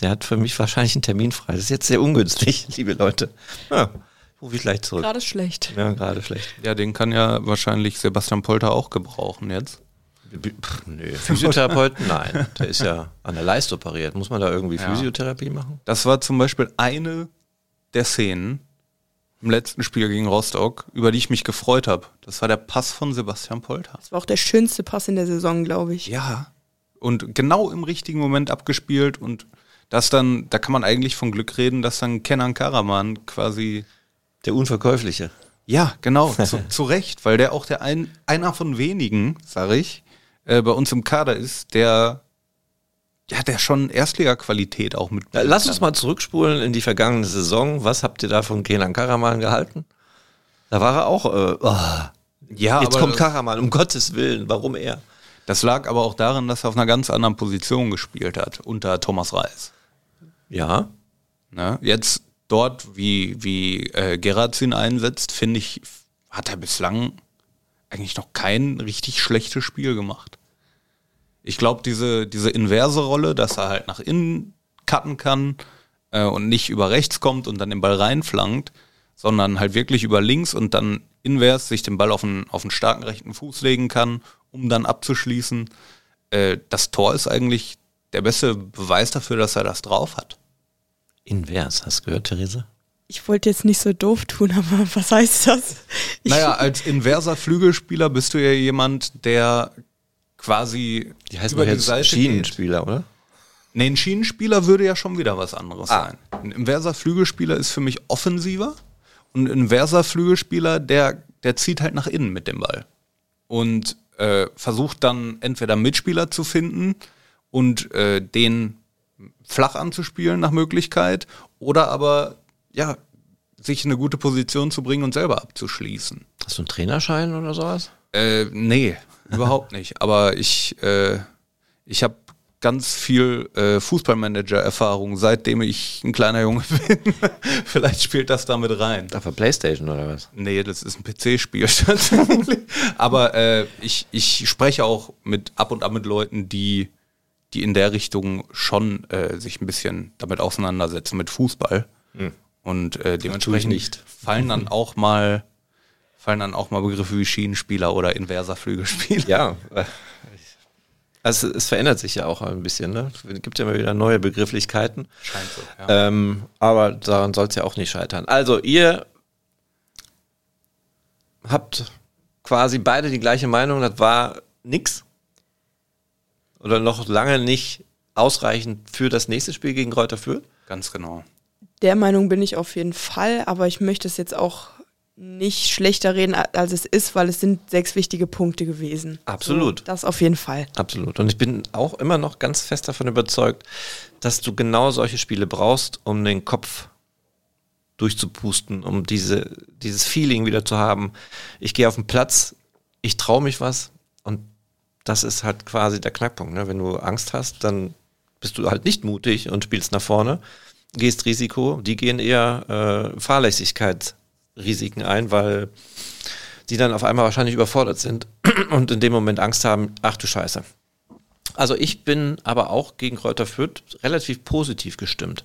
Der hat für mich wahrscheinlich einen Termin frei. Das ist jetzt sehr ungünstig, liebe Leute. Ja, rufe ich gleich zurück. Gerade schlecht. Ja, gerade schlecht. Ja, den kann ja wahrscheinlich Sebastian Polter auch gebrauchen jetzt. Pff, nö, Physiotherapeut? Nein, der ist ja an der Leiste operiert. Muss man da irgendwie ja. Physiotherapie machen? Das war zum Beispiel eine der Szenen im letzten Spiel gegen Rostock, über die ich mich gefreut habe. Das war der Pass von Sebastian Polter. Das war auch der schönste Pass in der Saison, glaube ich. Ja. Und genau im richtigen Moment abgespielt und das dann, da kann man eigentlich von Glück reden, dass dann Kenan Karaman quasi. Der Unverkäufliche. Ja, genau, zu, zu Recht, weil der auch der ein, einer von wenigen, sage ich, äh, bei uns im Kader ist, der ja, der schon Erstliga-Qualität auch mit. Lass uns mal zurückspulen in die vergangene Saison. Was habt ihr da von Kenan Karaman gehalten? Da war er auch. Äh, oh. Ja, jetzt kommt Karaman, um Gottes Willen. Warum er? Das lag aber auch daran, dass er auf einer ganz anderen Position gespielt hat, unter Thomas Reis. Ja. Ne? Jetzt dort, wie, wie äh, Gerard ihn einsetzt, finde ich, hat er bislang eigentlich noch kein richtig schlechtes Spiel gemacht. Ich glaube, diese, diese inverse Rolle, dass er halt nach innen cutten kann äh, und nicht über rechts kommt und dann den Ball reinflankt, sondern halt wirklich über links und dann invers sich den Ball auf einen, auf einen starken rechten Fuß legen kann, um dann abzuschließen. Äh, das Tor ist eigentlich der beste Beweis dafür, dass er das drauf hat. Invers, hast du gehört, Therese? Ich wollte jetzt nicht so doof tun, aber was heißt das? Ich naja, als inverser Flügelspieler bist du ja jemand, der quasi die heißt über die Seite Schienenspieler, geht. oder? Nee, ein Schienenspieler würde ja schon wieder was anderes ah. sein. Ein inverser Flügelspieler ist für mich offensiver und ein inverser Flügelspieler, der, der zieht halt nach innen mit dem Ball und äh, versucht dann entweder Mitspieler zu finden und äh, den flach anzuspielen nach Möglichkeit oder aber ja sich in eine gute Position zu bringen und selber abzuschließen. Hast du einen Trainerschein oder sowas? Äh, nee, überhaupt nicht. Aber ich, äh, ich habe ganz viel äh, Fußballmanager-Erfahrung, seitdem ich ein kleiner Junge bin. Vielleicht spielt das damit rein. Auf der Playstation oder was? Nee, das ist ein PC-Spiel Aber äh, ich, ich spreche auch mit ab und an mit Leuten, die, die in der Richtung schon äh, sich ein bisschen damit auseinandersetzen mit Fußball. Hm. Und äh, dementsprechend fallen dann auch mal fallen dann auch mal Begriffe wie Schienenspieler oder inverser Flügelspieler. Ja, also es verändert sich ja auch ein bisschen. Ne? Es gibt ja immer wieder neue Begrifflichkeiten. Scheint so. Ja. Ähm, aber daran soll es ja auch nicht scheitern. Also ihr habt quasi beide die gleiche Meinung. Das war nix oder noch lange nicht ausreichend für das nächste Spiel gegen Kräuter Fürth. Ganz genau. Der Meinung bin ich auf jeden Fall, aber ich möchte es jetzt auch nicht schlechter reden, als es ist, weil es sind sechs wichtige Punkte gewesen. Absolut. So, das auf jeden Fall. Absolut. Und ich bin auch immer noch ganz fest davon überzeugt, dass du genau solche Spiele brauchst, um den Kopf durchzupusten, um diese, dieses Feeling wieder zu haben. Ich gehe auf den Platz, ich traue mich was und das ist halt quasi der Knackpunkt. Ne? Wenn du Angst hast, dann bist du halt nicht mutig und spielst nach vorne, gehst Risiko. Die gehen eher äh, Fahrlässigkeit Risiken ein, weil die dann auf einmal wahrscheinlich überfordert sind und in dem Moment Angst haben, ach du Scheiße. Also ich bin aber auch gegen Kräuter Fürth relativ positiv gestimmt.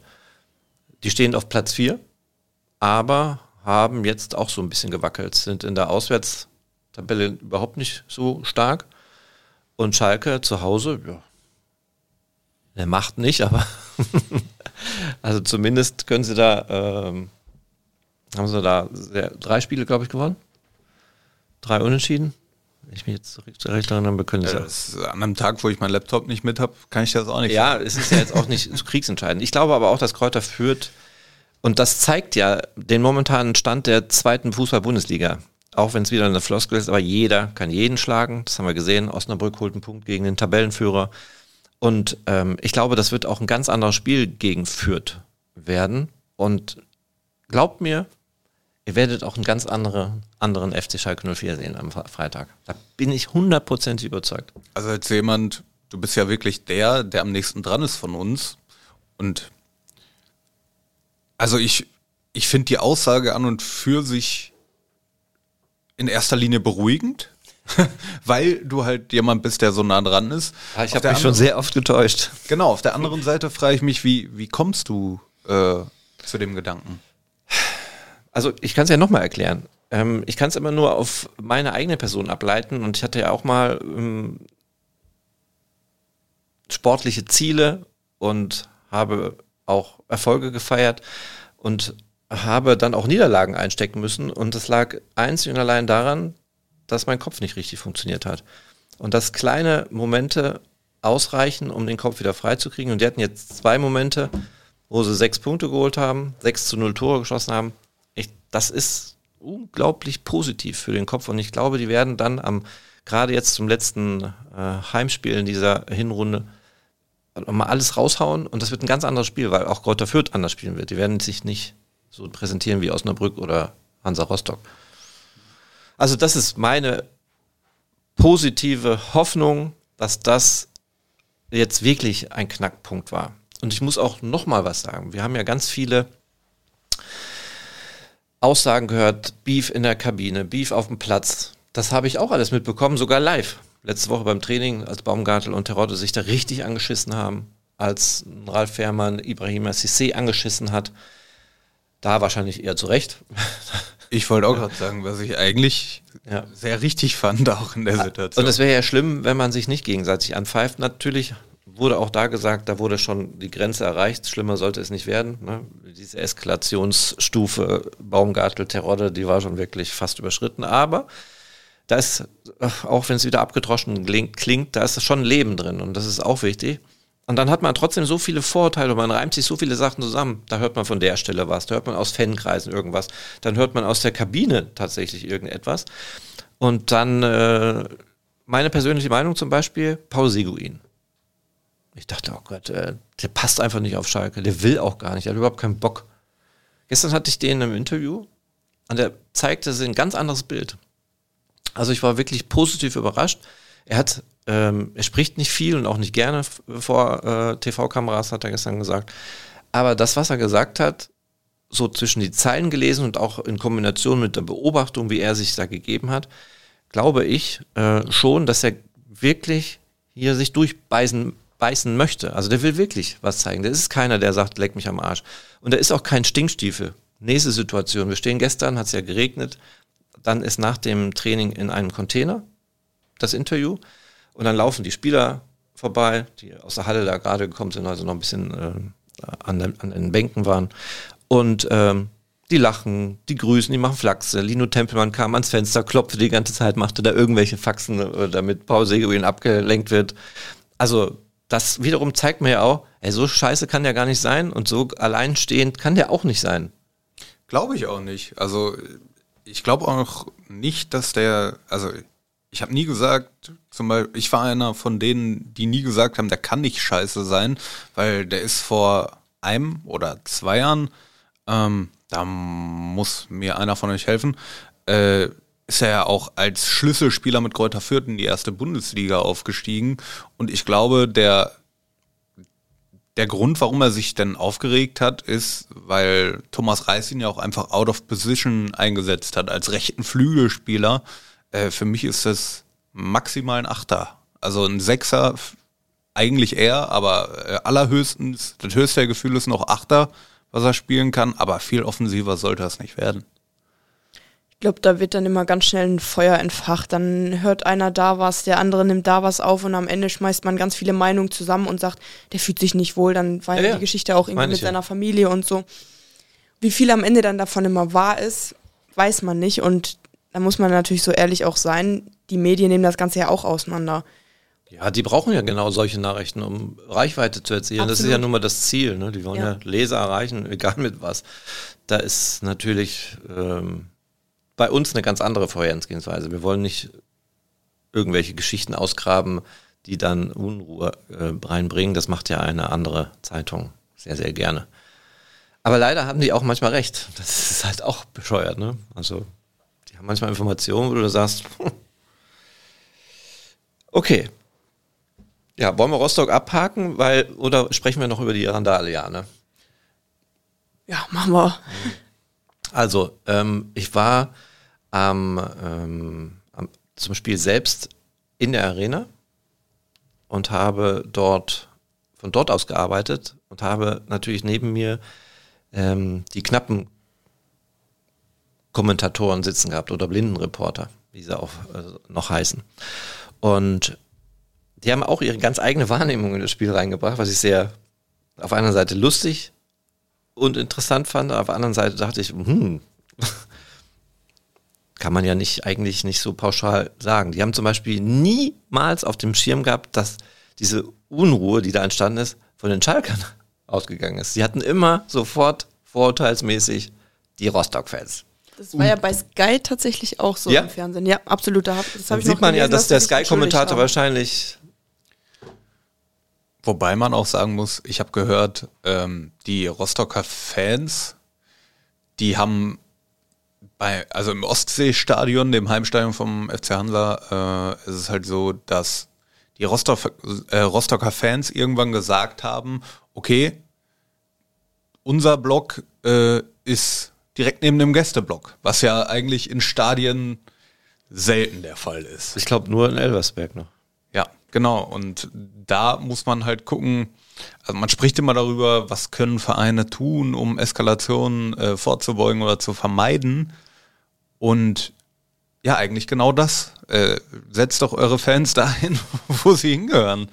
Die stehen auf Platz 4, aber haben jetzt auch so ein bisschen gewackelt, sind in der Auswärtstabelle überhaupt nicht so stark. Und Schalke zu Hause, ja, der macht nicht, aber also zumindest können sie da, ähm, haben sie da sehr, drei Spiele, glaube ich, gewonnen. Drei Unentschieden. Wenn ich mich jetzt recht erinnern, wir können ja, das An einem Tag, wo ich meinen Laptop nicht mit habe, kann ich das auch nicht. Ja, es ist ja jetzt auch nicht kriegsentscheidend. Ich glaube aber auch, dass Kräuter führt, und das zeigt ja den momentanen Stand der zweiten Fußball-Bundesliga. Auch wenn es wieder eine Floskel ist, aber jeder kann jeden schlagen. Das haben wir gesehen. Osnabrück holt einen Punkt gegen den Tabellenführer. Und ähm, ich glaube, das wird auch ein ganz anderes Spiel gegen Fürth werden. Und glaubt mir, ihr werdet auch einen ganz andere, anderen FC Schalke 04 sehen am Freitag. Da bin ich hundertprozentig überzeugt. Also als jemand, du bist ja wirklich der, der am nächsten dran ist von uns. Und also ich, ich finde die Aussage an und für sich in erster Linie beruhigend, weil du halt jemand bist, der so nah dran ist. Ja, ich habe mich schon sehr oft getäuscht. Genau, auf der anderen Seite frage ich mich, wie, wie kommst du äh, zu dem Gedanken? Also ich kann es ja nochmal erklären. Ähm, ich kann es immer nur auf meine eigene Person ableiten und ich hatte ja auch mal ähm, sportliche Ziele und habe auch Erfolge gefeiert und habe dann auch Niederlagen einstecken müssen. Und das lag einzig und allein daran, dass mein Kopf nicht richtig funktioniert hat. Und dass kleine Momente ausreichen, um den Kopf wieder freizukriegen. Und die hatten jetzt zwei Momente, wo sie sechs Punkte geholt haben, sechs zu null Tore geschossen haben. Ich, das ist unglaublich positiv für den Kopf. Und ich glaube, die werden dann am, gerade jetzt zum letzten äh, Heimspiel in dieser Hinrunde, mal alles raushauen und das wird ein ganz anderes Spiel, weil auch Kräuter Fürth anders spielen wird. Die werden sich nicht so präsentieren wie Osnabrück oder Hansa Rostock. Also das ist meine positive Hoffnung, dass das jetzt wirklich ein Knackpunkt war. Und ich muss auch noch mal was sagen. Wir haben ja ganz viele Aussagen gehört, Beef in der Kabine, Beef auf dem Platz. Das habe ich auch alles mitbekommen, sogar live letzte Woche beim Training, als Baumgartel und Terodde sich da richtig angeschissen haben, als Ralf Fährmann Ibrahim Sissé angeschissen hat. Da wahrscheinlich eher zu Recht. Ich wollte auch gerade sagen, was ich eigentlich ja. sehr richtig fand, auch in der Situation. Und es wäre ja schlimm, wenn man sich nicht gegenseitig anpfeift. Natürlich wurde auch da gesagt, da wurde schon die Grenze erreicht. Schlimmer sollte es nicht werden. Ne? Diese Eskalationsstufe Baumgartel, Terodde, die war schon wirklich fast überschritten. Aber da ist, auch wenn es wieder abgedroschen klingt, da ist schon Leben drin und das ist auch wichtig. Und dann hat man trotzdem so viele Vorteile und man reimt sich so viele Sachen zusammen. Da hört man von der Stelle was, da hört man aus Fankreisen irgendwas, dann hört man aus der Kabine tatsächlich irgendetwas. Und dann äh, meine persönliche Meinung zum Beispiel, Paul Seguin. Ich dachte, oh Gott, äh, der passt einfach nicht auf Schalke, der will auch gar nicht, der hat überhaupt keinen Bock. Gestern hatte ich den im Interview und der zeigte ein ganz anderes Bild. Also ich war wirklich positiv überrascht. Er hat, ähm, er spricht nicht viel und auch nicht gerne vor äh, TV-Kameras, hat er gestern gesagt. Aber das, was er gesagt hat, so zwischen die Zeilen gelesen und auch in Kombination mit der Beobachtung, wie er sich da gegeben hat, glaube ich äh, schon, dass er wirklich hier sich durchbeißen beißen möchte. Also der will wirklich was zeigen. Der ist keiner, der sagt, leck mich am Arsch. Und er ist auch kein Stinkstiefel. Nächste Situation. Wir stehen gestern, hat es ja geregnet. Dann ist nach dem Training in einem Container das Interview und dann laufen die Spieler vorbei, die aus der Halle da gerade gekommen sind, also noch ein bisschen äh, an, den, an, den, Bänken waren. Und ähm, die lachen, die grüßen, die machen Flachse. Lino Tempelmann kam ans Fenster, klopfte die ganze Zeit, machte da irgendwelche Faxen, äh, damit Paul Seguin abgelenkt wird. Also das wiederum zeigt mir ja auch, ey, so scheiße kann der gar nicht sein und so alleinstehend kann der auch nicht sein. Glaube ich auch nicht. Also ich glaube auch nicht, dass der, also ich habe nie gesagt, zum Beispiel, ich war einer von denen, die nie gesagt haben, der kann nicht scheiße sein, weil der ist vor einem oder zwei Jahren, ähm, da muss mir einer von euch helfen, äh, ist er ja auch als Schlüsselspieler mit Kräuter Fürth in die erste Bundesliga aufgestiegen und ich glaube, der der Grund, warum er sich denn aufgeregt hat, ist, weil Thomas Reis ihn ja auch einfach out of position eingesetzt hat als rechten Flügelspieler. Äh, für mich ist das maximal ein Achter. Also ein Sechser eigentlich eher, aber äh, allerhöchstens, das höchste Gefühl ist noch Achter, was er spielen kann, aber viel offensiver sollte das nicht werden. Ich glaube, da wird dann immer ganz schnell ein Feuer entfacht. Dann hört einer da was, der andere nimmt da was auf und am Ende schmeißt man ganz viele Meinungen zusammen und sagt, der fühlt sich nicht wohl. Dann war ja, ja. die Geschichte auch irgendwie mit seiner ja. Familie und so. Wie viel am Ende dann davon immer wahr ist, weiß man nicht. Und da muss man natürlich so ehrlich auch sein. Die Medien nehmen das Ganze ja auch auseinander. Ja, die brauchen ja genau solche Nachrichten, um Reichweite zu erzielen. Absolut. Das ist ja nun mal das Ziel. Ne? Die wollen ja. ja Leser erreichen, egal mit was. Da ist natürlich ähm, bei uns eine ganz andere Vorgehensweise. Wir wollen nicht irgendwelche Geschichten ausgraben, die dann Unruhe äh, reinbringen. Das macht ja eine andere Zeitung sehr, sehr gerne. Aber leider haben die auch manchmal recht. Das ist halt auch bescheuert. Ne? Also die haben manchmal Informationen, wo du sagst, okay, ja, wollen wir Rostock abhaken, weil, oder sprechen wir noch über die Randale, ja, ne? Ja, machen wir. Also, ähm, ich war ähm, ähm, zum Spiel selbst in der Arena und habe dort von dort aus gearbeitet und habe natürlich neben mir ähm, die knappen Kommentatoren sitzen gehabt oder Blindenreporter, wie sie auch äh, noch heißen. Und die haben auch ihre ganz eigene Wahrnehmung in das Spiel reingebracht, was ich sehr auf einer Seite lustig und interessant fand, auf der anderen Seite dachte ich, hm, kann man ja nicht eigentlich nicht so pauschal sagen. Die haben zum Beispiel niemals auf dem Schirm gehabt, dass diese Unruhe, die da entstanden ist, von den Schalkern ausgegangen ist. Sie hatten immer sofort vorurteilsmäßig die Rostock-Fans. Das war ja bei Sky tatsächlich auch so ja? im Fernsehen. Ja, absolut. Das habe ich sieht man ja, dass der Sky-Kommentator wahrscheinlich Wobei man auch sagen muss, ich habe gehört, ähm, die Rostocker Fans, die haben bei, also im Ostseestadion, dem Heimstadion vom FC Hansa, äh, ist es halt so, dass die Rostock, äh, Rostocker Fans irgendwann gesagt haben, okay, unser Block äh, ist direkt neben dem Gästeblock, was ja eigentlich in Stadien selten der Fall ist. Ich glaube nur in Elversberg noch. Ja, genau. Und da muss man halt gucken, also man spricht immer darüber, was können Vereine tun, um Eskalationen äh, vorzubeugen oder zu vermeiden. Und ja, eigentlich genau das. Äh, setzt doch eure Fans dahin, wo sie hingehören.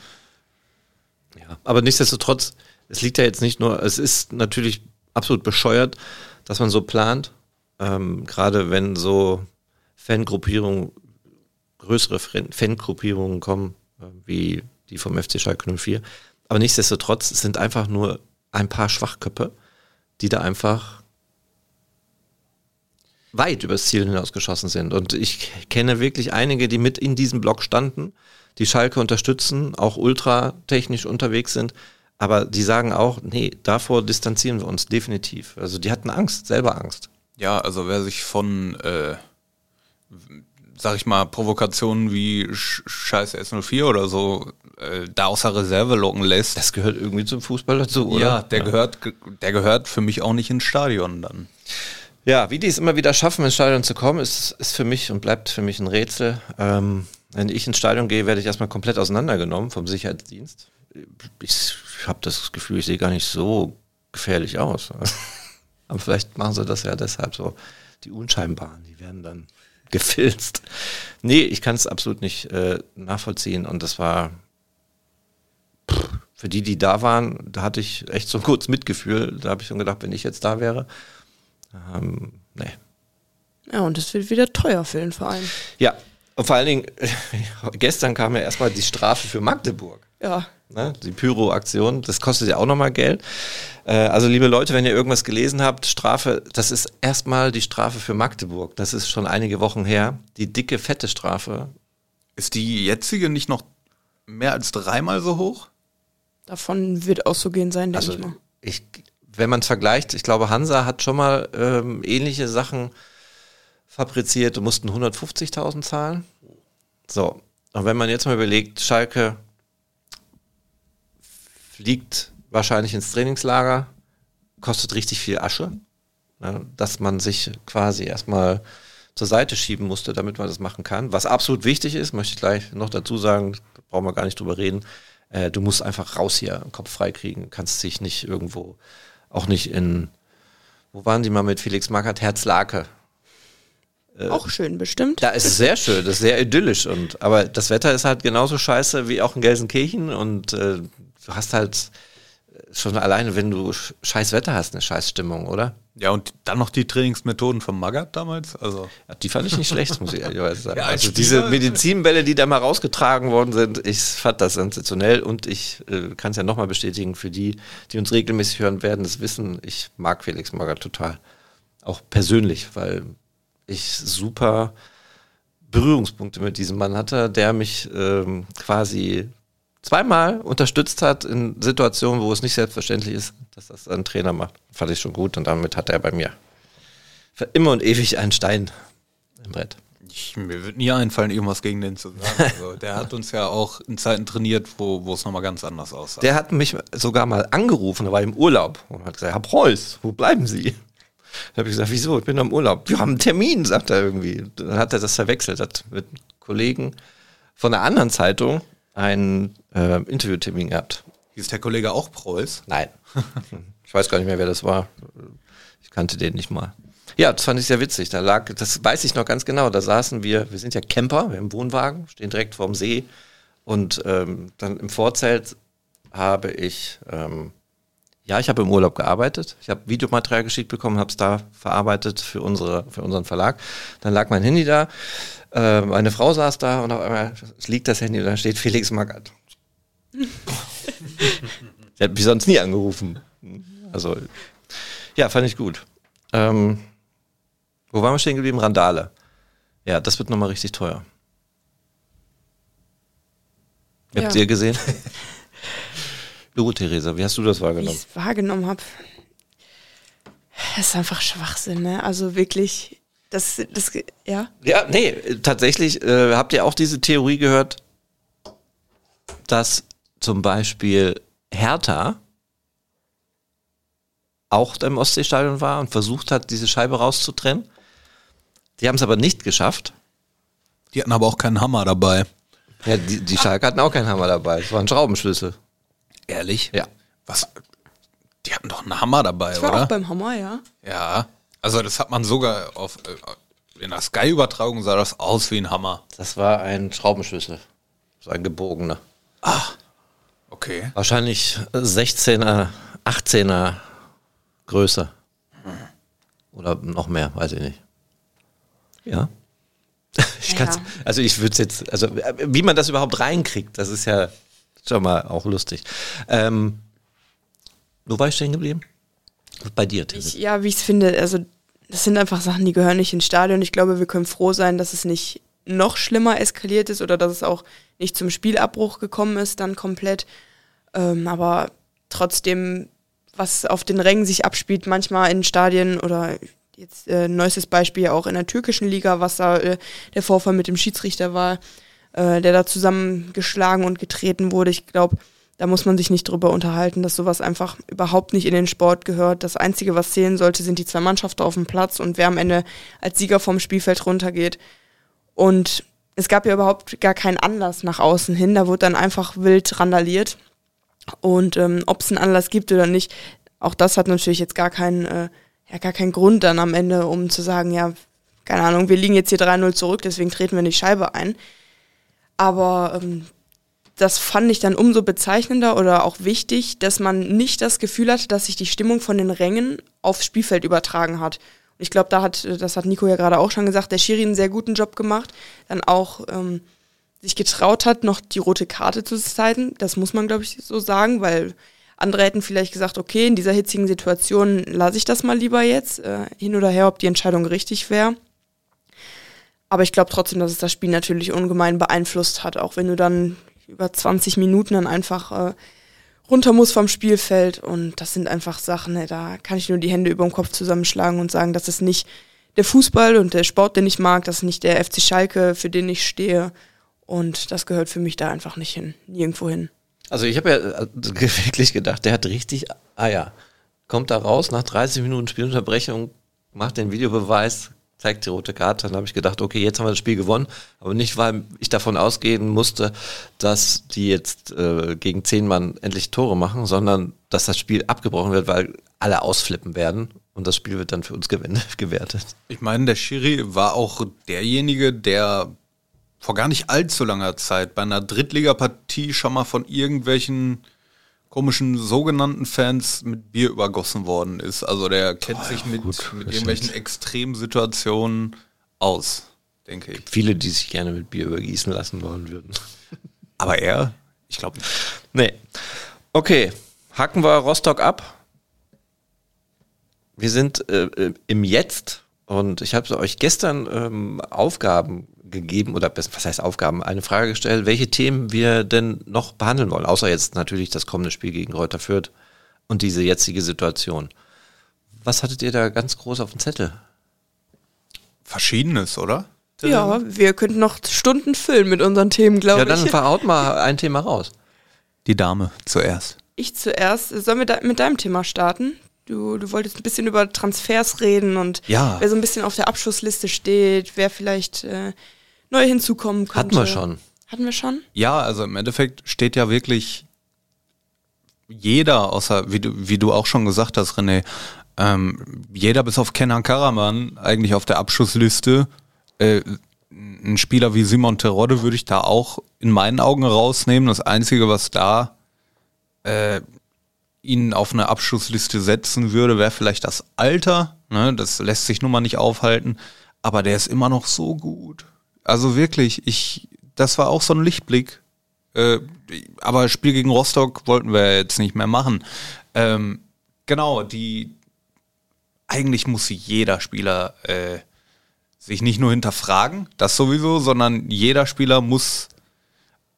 Ja, aber nichtsdestotrotz, es liegt ja jetzt nicht nur, es ist natürlich absolut bescheuert, dass man so plant, ähm, gerade wenn so Fangruppierungen größere Fangruppierungen kommen, äh, wie die vom FC Schalke 04. Aber nichtsdestotrotz sind einfach nur ein paar Schwachköpfe, die da einfach weit übers Ziel hinausgeschossen sind. Und ich kenne wirklich einige, die mit in diesem Block standen, die Schalke unterstützen, auch ultratechnisch unterwegs sind. Aber die sagen auch, nee, davor distanzieren wir uns definitiv. Also die hatten Angst, selber Angst. Ja, also wer sich von äh, sag ich mal, Provokationen wie Scheiße S04 oder so äh, da außer Reserve locken lässt. Das gehört irgendwie zum Fußball dazu, oder? Ja, der ja. gehört, der gehört für mich auch nicht ins Stadion dann. Ja, wie die es immer wieder schaffen, ins Stadion zu kommen, ist, ist für mich und bleibt für mich ein Rätsel. Ähm, wenn ich ins Stadion gehe, werde ich erstmal komplett auseinandergenommen vom Sicherheitsdienst. Ich habe das Gefühl, ich sehe gar nicht so gefährlich aus. Aber vielleicht machen sie das ja deshalb so. Die Unscheinbaren, die werden dann gefilzt. Nee, ich kann es absolut nicht äh, nachvollziehen. Und das war pff, für die, die da waren, da hatte ich echt so kurz Mitgefühl. Da habe ich schon gedacht, wenn ich jetzt da wäre, ähm, nee. Ja, und es wird wieder teuer für den Verein. Ja, und vor allen Dingen, gestern kam ja erstmal die Strafe für Magdeburg. Ja. Ne? Die Pyro-Aktion, das kostet ja auch nochmal Geld. Äh, also liebe Leute, wenn ihr irgendwas gelesen habt, Strafe, das ist erstmal die Strafe für Magdeburg. Das ist schon einige Wochen her. Die dicke, fette Strafe. Ist die jetzige nicht noch mehr als dreimal so hoch? Davon wird auszugehen sein, denke also, ich mal. Ich, wenn man es vergleicht, ich glaube, Hansa hat schon mal ähm, ähnliche Sachen fabriziert und mussten 150.000 zahlen. So, und wenn man jetzt mal überlegt, Schalke liegt wahrscheinlich ins Trainingslager, kostet richtig viel Asche, ne, dass man sich quasi erstmal zur Seite schieben musste, damit man das machen kann. Was absolut wichtig ist, möchte ich gleich noch dazu sagen, da brauchen wir gar nicht drüber reden, äh, du musst einfach raus hier, Kopf frei kriegen, kannst dich nicht irgendwo, auch nicht in, wo waren die mal mit Felix Magath, Herzlake, auch schön, bestimmt. da ist es sehr schön, das ist sehr idyllisch. Und, aber das Wetter ist halt genauso scheiße wie auch in Gelsenkirchen. Und äh, du hast halt schon alleine, wenn du sch- scheiß Wetter hast, eine scheiß Stimmung, oder? Ja, und dann noch die Trainingsmethoden von Magath damals. Also, Ja, die fand ich nicht schlecht, muss ich ehrlicherweise sagen. Ja, als also diese Medizinbälle, die da mal rausgetragen worden sind, ich fand das sensationell und ich äh, kann es ja nochmal bestätigen, für die, die uns regelmäßig hören, werden es wissen, ich mag Felix Magath total. Auch persönlich, weil ich super Berührungspunkte mit diesem Mann hatte, der mich ähm, quasi zweimal unterstützt hat in Situationen, wo es nicht selbstverständlich ist, dass das ein Trainer macht. Fand ich schon gut und damit hat er bei mir für immer und ewig einen Stein im Brett. ich, mir wird nie einfallen, irgendwas gegen den zu sagen. Also, der hat uns ja auch in Zeiten trainiert, wo, wo es nochmal ganz anders aussah. Der hat mich sogar mal angerufen, da war ich im Urlaub und hat gesagt, Herr Preuß, wo bleiben Sie? Da habe ich gesagt, wieso? Ich bin im Urlaub. Wir haben einen Termin, sagt er irgendwie. Dann hat er das verwechselt, hat mit Kollegen von einer anderen Zeitung einen äh, Interviewtermin gehabt. Hieß der Kollege auch Preuß? Nein. ich weiß gar nicht mehr, wer das war. Ich kannte den nicht mal. Ja, das fand ich sehr witzig. Da lag, das weiß ich noch ganz genau. Da saßen wir, wir sind ja Camper, wir haben einen Wohnwagen, stehen direkt vorm See. Und ähm, dann im Vorzelt habe ich, ähm, ja, ich habe im Urlaub gearbeitet. Ich habe Videomaterial geschickt bekommen, habe es da verarbeitet für, unsere, für unseren Verlag. Dann lag mein Handy da. Äh, meine Frau saß da und auf einmal liegt das Handy und da steht Felix Magath. Der hat mich sonst nie angerufen. Also, ja, fand ich gut. Ähm, wo waren wir stehen geblieben? Randale. Ja, das wird nochmal richtig teuer. Habt Ja. ihr gesehen? du, Theresa, wie hast du das Wie ich wahrgenommen? es wahrgenommen habe. Das ist einfach Schwachsinn, ne? Also wirklich, das, das, ja. Ja, nee, tatsächlich äh, habt ihr auch diese Theorie gehört, dass zum Beispiel Hertha auch im Ostseestadion war und versucht hat, diese Scheibe rauszutrennen. Die haben es aber nicht geschafft. Die hatten aber auch keinen Hammer dabei. Ja, die, die Schalke hatten auch keinen Hammer dabei. Es waren Schraubenschlüssel. Ehrlich? Ja. Was? Die hatten doch einen Hammer dabei, Ich war oder? auch beim Hammer, ja. ja. Also das hat man sogar auf äh, in der Sky-Übertragung sah das aus wie ein Hammer. Das war ein Schraubenschlüssel. So ein gebogener. Okay. Wahrscheinlich 16er, 18er Größe. Oder noch mehr, weiß ich nicht. Ja. Ich Ja. kann's, also ich würde es jetzt, also äh, wie man das überhaupt reinkriegt, das ist ja schon mal auch lustig. Ähm, wo war ich stehen geblieben? Bei dir, Tim. Ich, ja, wie ich es finde, also das sind einfach Sachen, die gehören nicht ins Stadion. Ich glaube, wir können froh sein, dass es nicht noch schlimmer eskaliert ist oder dass es auch nicht zum Spielabbruch gekommen ist, dann komplett. Ähm, aber trotzdem, was auf den Rängen sich abspielt, manchmal in Stadien oder jetzt äh, neuestes Beispiel auch in der türkischen Liga, was da äh, der Vorfall mit dem Schiedsrichter war, äh, der da zusammengeschlagen und getreten wurde. Ich glaube, da muss man sich nicht drüber unterhalten, dass sowas einfach überhaupt nicht in den Sport gehört. Das Einzige, was zählen sollte, sind die zwei Mannschaften auf dem Platz und wer am Ende als Sieger vom Spielfeld runtergeht. Und es gab ja überhaupt gar keinen Anlass nach außen hin. Da wurde dann einfach wild randaliert. Und ähm, ob es einen Anlass gibt oder nicht, auch das hat natürlich jetzt gar keinen, äh, ja, gar keinen Grund dann am Ende, um zu sagen, ja, keine Ahnung, wir liegen jetzt hier 3-0 zurück, deswegen treten wir in die Scheibe ein. Aber ähm, das fand ich dann umso bezeichnender oder auch wichtig, dass man nicht das Gefühl hatte, dass sich die Stimmung von den Rängen aufs Spielfeld übertragen hat. Ich glaube, da hat, das hat Nico ja gerade auch schon gesagt, der Schiri einen sehr guten Job gemacht, dann auch ähm, sich getraut hat, noch die rote Karte zu zeigen. Das muss man, glaube ich, so sagen, weil andere hätten vielleicht gesagt, okay, in dieser hitzigen Situation lasse ich das mal lieber jetzt, äh, hin oder her, ob die Entscheidung richtig wäre. Aber ich glaube trotzdem, dass es das Spiel natürlich ungemein beeinflusst hat, auch wenn du dann über 20 Minuten dann einfach äh, runter musst vom Spielfeld. Und das sind einfach Sachen, ne, da kann ich nur die Hände über dem Kopf zusammenschlagen und sagen, das ist nicht der Fußball und der Sport, den ich mag, das ist nicht der FC Schalke, für den ich stehe. Und das gehört für mich da einfach nicht hin, nirgendwo hin. Also ich habe ja äh, wirklich gedacht, der hat richtig Eier. Kommt da raus nach 30 Minuten Spielunterbrechung, macht den Videobeweis, zeigt die rote Karte. Dann habe ich gedacht, okay, jetzt haben wir das Spiel gewonnen. Aber nicht, weil ich davon ausgehen musste, dass die jetzt äh, gegen zehn Mann endlich Tore machen, sondern dass das Spiel abgebrochen wird, weil alle ausflippen werden. Und das Spiel wird dann für uns gewertet. Ich meine, der Schiri war auch derjenige, der vor gar nicht allzu langer Zeit bei einer Drittligapartie schon mal von irgendwelchen komischen sogenannten Fans mit Bier übergossen worden ist. Also der kennt oh, sich mit, gut, mit irgendwelchen Extremsituationen aus, denke ich. Viele, die sich gerne mit Bier übergießen lassen wollen würden. Aber er? Ich glaube nicht. Nee. Okay, hacken wir Rostock ab. Wir sind äh, äh im Jetzt und ich habe euch gestern ähm, Aufgaben gegeben oder was heißt Aufgaben, eine Frage gestellt, welche Themen wir denn noch behandeln wollen, außer jetzt natürlich das kommende Spiel gegen Reuter Fürth und diese jetzige Situation. Was hattet ihr da ganz groß auf dem Zettel? Verschiedenes, oder? Ja, wir könnten noch Stunden füllen mit unseren Themen, glaube ich. Ja, dann verhaut mal ein Thema raus. Die Dame zuerst. Ich zuerst. Sollen wir mit deinem Thema starten? Du, du wolltest ein bisschen über Transfers reden und ja. wer so ein bisschen auf der Abschlussliste steht, wer vielleicht äh, neu hinzukommen könnte. Hatten wir schon. Hatten wir schon? Ja, also im Endeffekt steht ja wirklich jeder, außer wie du, wie du auch schon gesagt hast, René, ähm, jeder bis auf Kenan Karaman eigentlich auf der Abschussliste. Äh, ein Spieler wie Simon Terodde würde ich da auch in meinen Augen rausnehmen. Das Einzige, was da äh, ihn auf eine Abschussliste setzen würde, wäre vielleicht das Alter. Ne? Das lässt sich nun mal nicht aufhalten. Aber der ist immer noch so gut. Also wirklich, ich, das war auch so ein Lichtblick. Äh, aber Spiel gegen Rostock wollten wir jetzt nicht mehr machen. Ähm, genau, die eigentlich muss jeder Spieler äh, sich nicht nur hinterfragen, das sowieso, sondern jeder Spieler muss,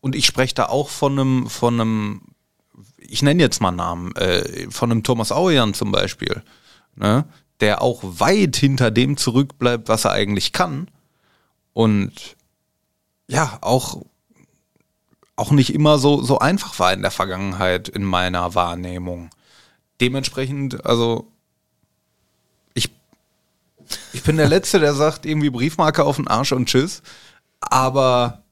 und ich spreche da auch von einem, von einem, ich nenne jetzt mal Namen, äh, von einem Thomas Auejan zum Beispiel, ne, der auch weit hinter dem zurückbleibt, was er eigentlich kann und ja, auch, auch nicht immer so, so einfach war in der Vergangenheit in meiner Wahrnehmung. Dementsprechend, also ich, ich bin der Letzte, der sagt, irgendwie Briefmarke auf den Arsch und tschüss. Aber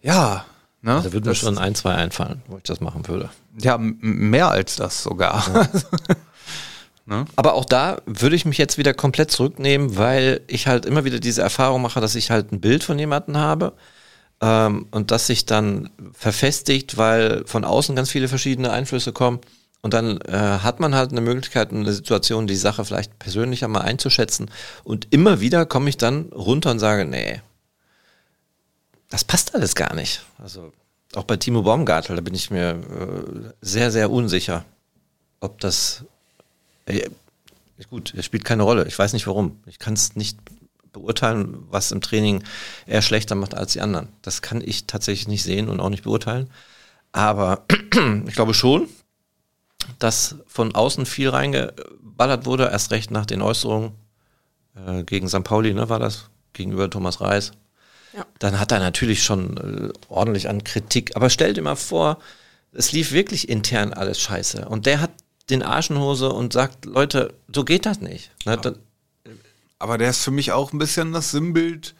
ja, Ne? Da würde mir schon ein, zwei einfallen, wo ich das machen würde. Ja, mehr als das sogar. Ja. Ne? Aber auch da würde ich mich jetzt wieder komplett zurücknehmen, weil ich halt immer wieder diese Erfahrung mache, dass ich halt ein Bild von jemandem habe ähm, und das sich dann verfestigt, weil von außen ganz viele verschiedene Einflüsse kommen. Und dann äh, hat man halt eine Möglichkeit, eine Situation, die Sache vielleicht persönlich einmal einzuschätzen. Und immer wieder komme ich dann runter und sage, nee, das passt alles gar nicht. Also auch bei Timo Baumgartel, da bin ich mir äh, sehr, sehr unsicher, ob das äh, gut, er spielt keine Rolle. Ich weiß nicht warum. Ich kann es nicht beurteilen, was im Training er schlechter macht als die anderen. Das kann ich tatsächlich nicht sehen und auch nicht beurteilen. Aber ich glaube schon, dass von außen viel reingeballert wurde, erst recht nach den Äußerungen äh, gegen St. Pauli, ne, war das, gegenüber Thomas Reis. Ja. Dann hat er natürlich schon äh, ordentlich an Kritik. Aber stell dir mal vor, es lief wirklich intern alles scheiße. Und der hat den Arschenhose und sagt, Leute, so geht das nicht. Ne, ja. Aber der ist für mich auch ein bisschen das Sinnbild,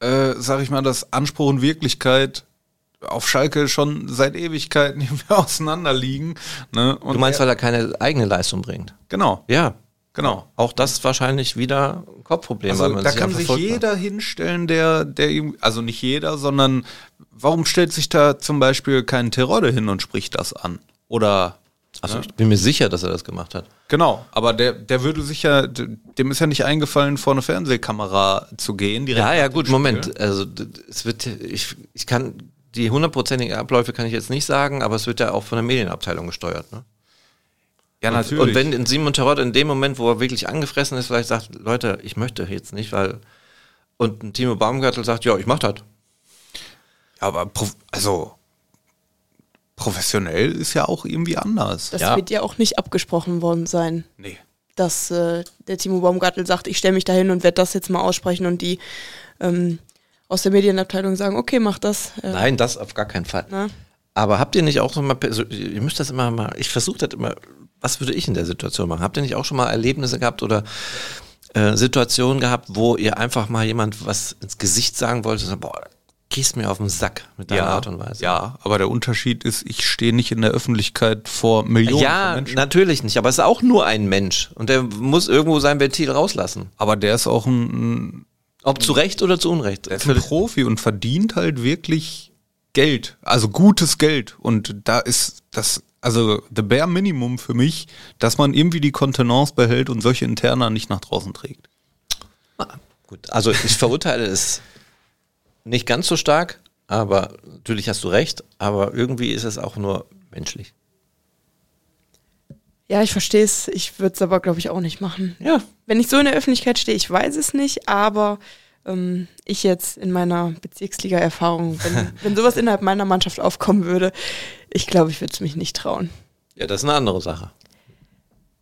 äh, sag ich mal, dass Anspruch und Wirklichkeit auf Schalke schon seit Ewigkeiten auseinander liegen. Ne? du meinst, er, weil er keine eigene Leistung bringt? Genau. Ja. Genau. Auch das wahrscheinlich wieder ein Kopfproblem. Also, weil man da kann sich jeder hat. hinstellen, der, der ihm, also nicht jeder, sondern warum stellt sich da zum Beispiel kein Terodde hin und spricht das an? Oder also ja. ich bin mir sicher, dass er das gemacht hat. Genau, aber der, der würde sich ja, dem ist ja nicht eingefallen, vor eine Fernsehkamera zu gehen. ja, ja, gut, Moment. Also es wird, ich, ich kann, die hundertprozentigen Abläufe kann ich jetzt nicht sagen, aber es wird ja auch von der Medienabteilung gesteuert, ne? Ja, natürlich. Und, wenn Simon Terrott in dem Moment, wo er wirklich angefressen ist, vielleicht sagt, Leute, ich möchte jetzt nicht, weil und ein Timo Baumgartel sagt, ja, ich mach das. Ja, aber also professionell ist ja auch irgendwie anders. Das ja. wird ja auch nicht abgesprochen worden sein. Nee. Dass äh, der Timo Baumgartel sagt, ich stelle mich dahin und werde das jetzt mal aussprechen und die ähm, aus der Medienabteilung sagen, okay, mach das. Äh, Nein, das auf gar keinen Fall. Na? Aber habt ihr nicht auch so mal, ihr müsst das immer mal, ich versuche das immer, was würde ich in der Situation machen? Habt ihr nicht auch schon mal Erlebnisse gehabt oder äh, Situationen gehabt, wo ihr einfach mal jemand was ins Gesicht sagen wollt und sagt, boah, gehst mir auf den Sack mit deiner ja, Art und Weise. Ja, aber der Unterschied ist, ich stehe nicht in der Öffentlichkeit vor Millionen Ja, von Menschen. natürlich nicht, aber es ist auch nur ein Mensch und der muss irgendwo sein Ventil rauslassen. Aber der ist auch ein, Ob zu Recht oder zu Unrecht. der ist ein Profi und verdient halt wirklich Geld. Also gutes Geld. Und da ist das, also the bare Minimum für mich, dass man irgendwie die Kontenance behält und solche Interna nicht nach draußen trägt. Gut, also ich verurteile es nicht ganz so stark, aber natürlich hast du recht, aber irgendwie ist es auch nur menschlich. Ja, ich verstehe es. Ich würde es aber, glaube ich, auch nicht machen. Ja, Wenn ich so in der Öffentlichkeit stehe, ich weiß es nicht, aber ähm, ich jetzt in meiner Bezirksliga-Erfahrung, wenn, wenn sowas innerhalb meiner Mannschaft aufkommen würde, ich glaube, ich würde es mich nicht trauen. ja, das ist eine andere Sache.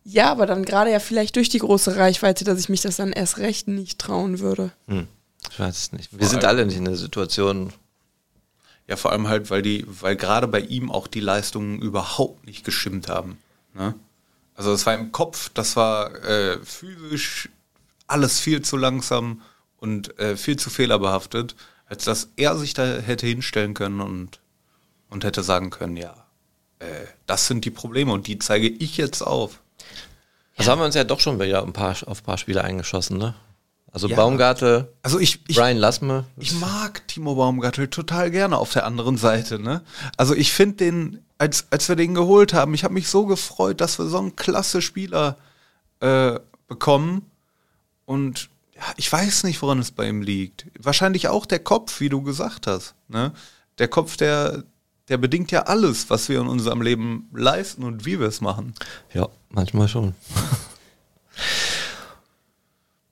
Ja, aber dann gerade ja vielleicht durch die große Reichweite, dass ich mich das dann erst recht nicht trauen würde. Hm, ich weiß es nicht. Wir sind alle nicht in der Situation. Ja, vor allem halt, weil die, weil gerade bei ihm auch die Leistungen überhaupt nicht gestimmt haben. Ne? Also es war im Kopf, das war äh, physisch alles viel zu langsam und äh, viel zu fehlerbehaftet, als dass er sich da hätte hinstellen können und, und hätte sagen können, ja, äh, das sind die Probleme und die zeige ich jetzt auf. Also haben wir uns ja doch schon wieder ein paar, auf ein paar Spiele eingeschossen, ne? Also Ja. Baumgartel, Also ich, ich, Brian Lassme. Ich mag Timo Baumgartel total gerne auf der anderen Seite. Ne? Also ich finde den, als, als wir den geholt haben, ich habe mich so gefreut, dass wir so einen klasse Spieler äh, bekommen. Und ich weiß nicht, woran es bei ihm liegt. Wahrscheinlich auch der Kopf, wie du gesagt hast. Ne? Der Kopf, der, der bedingt ja alles, was wir in unserem Leben leisten und wie wir es machen. Ja, manchmal schon.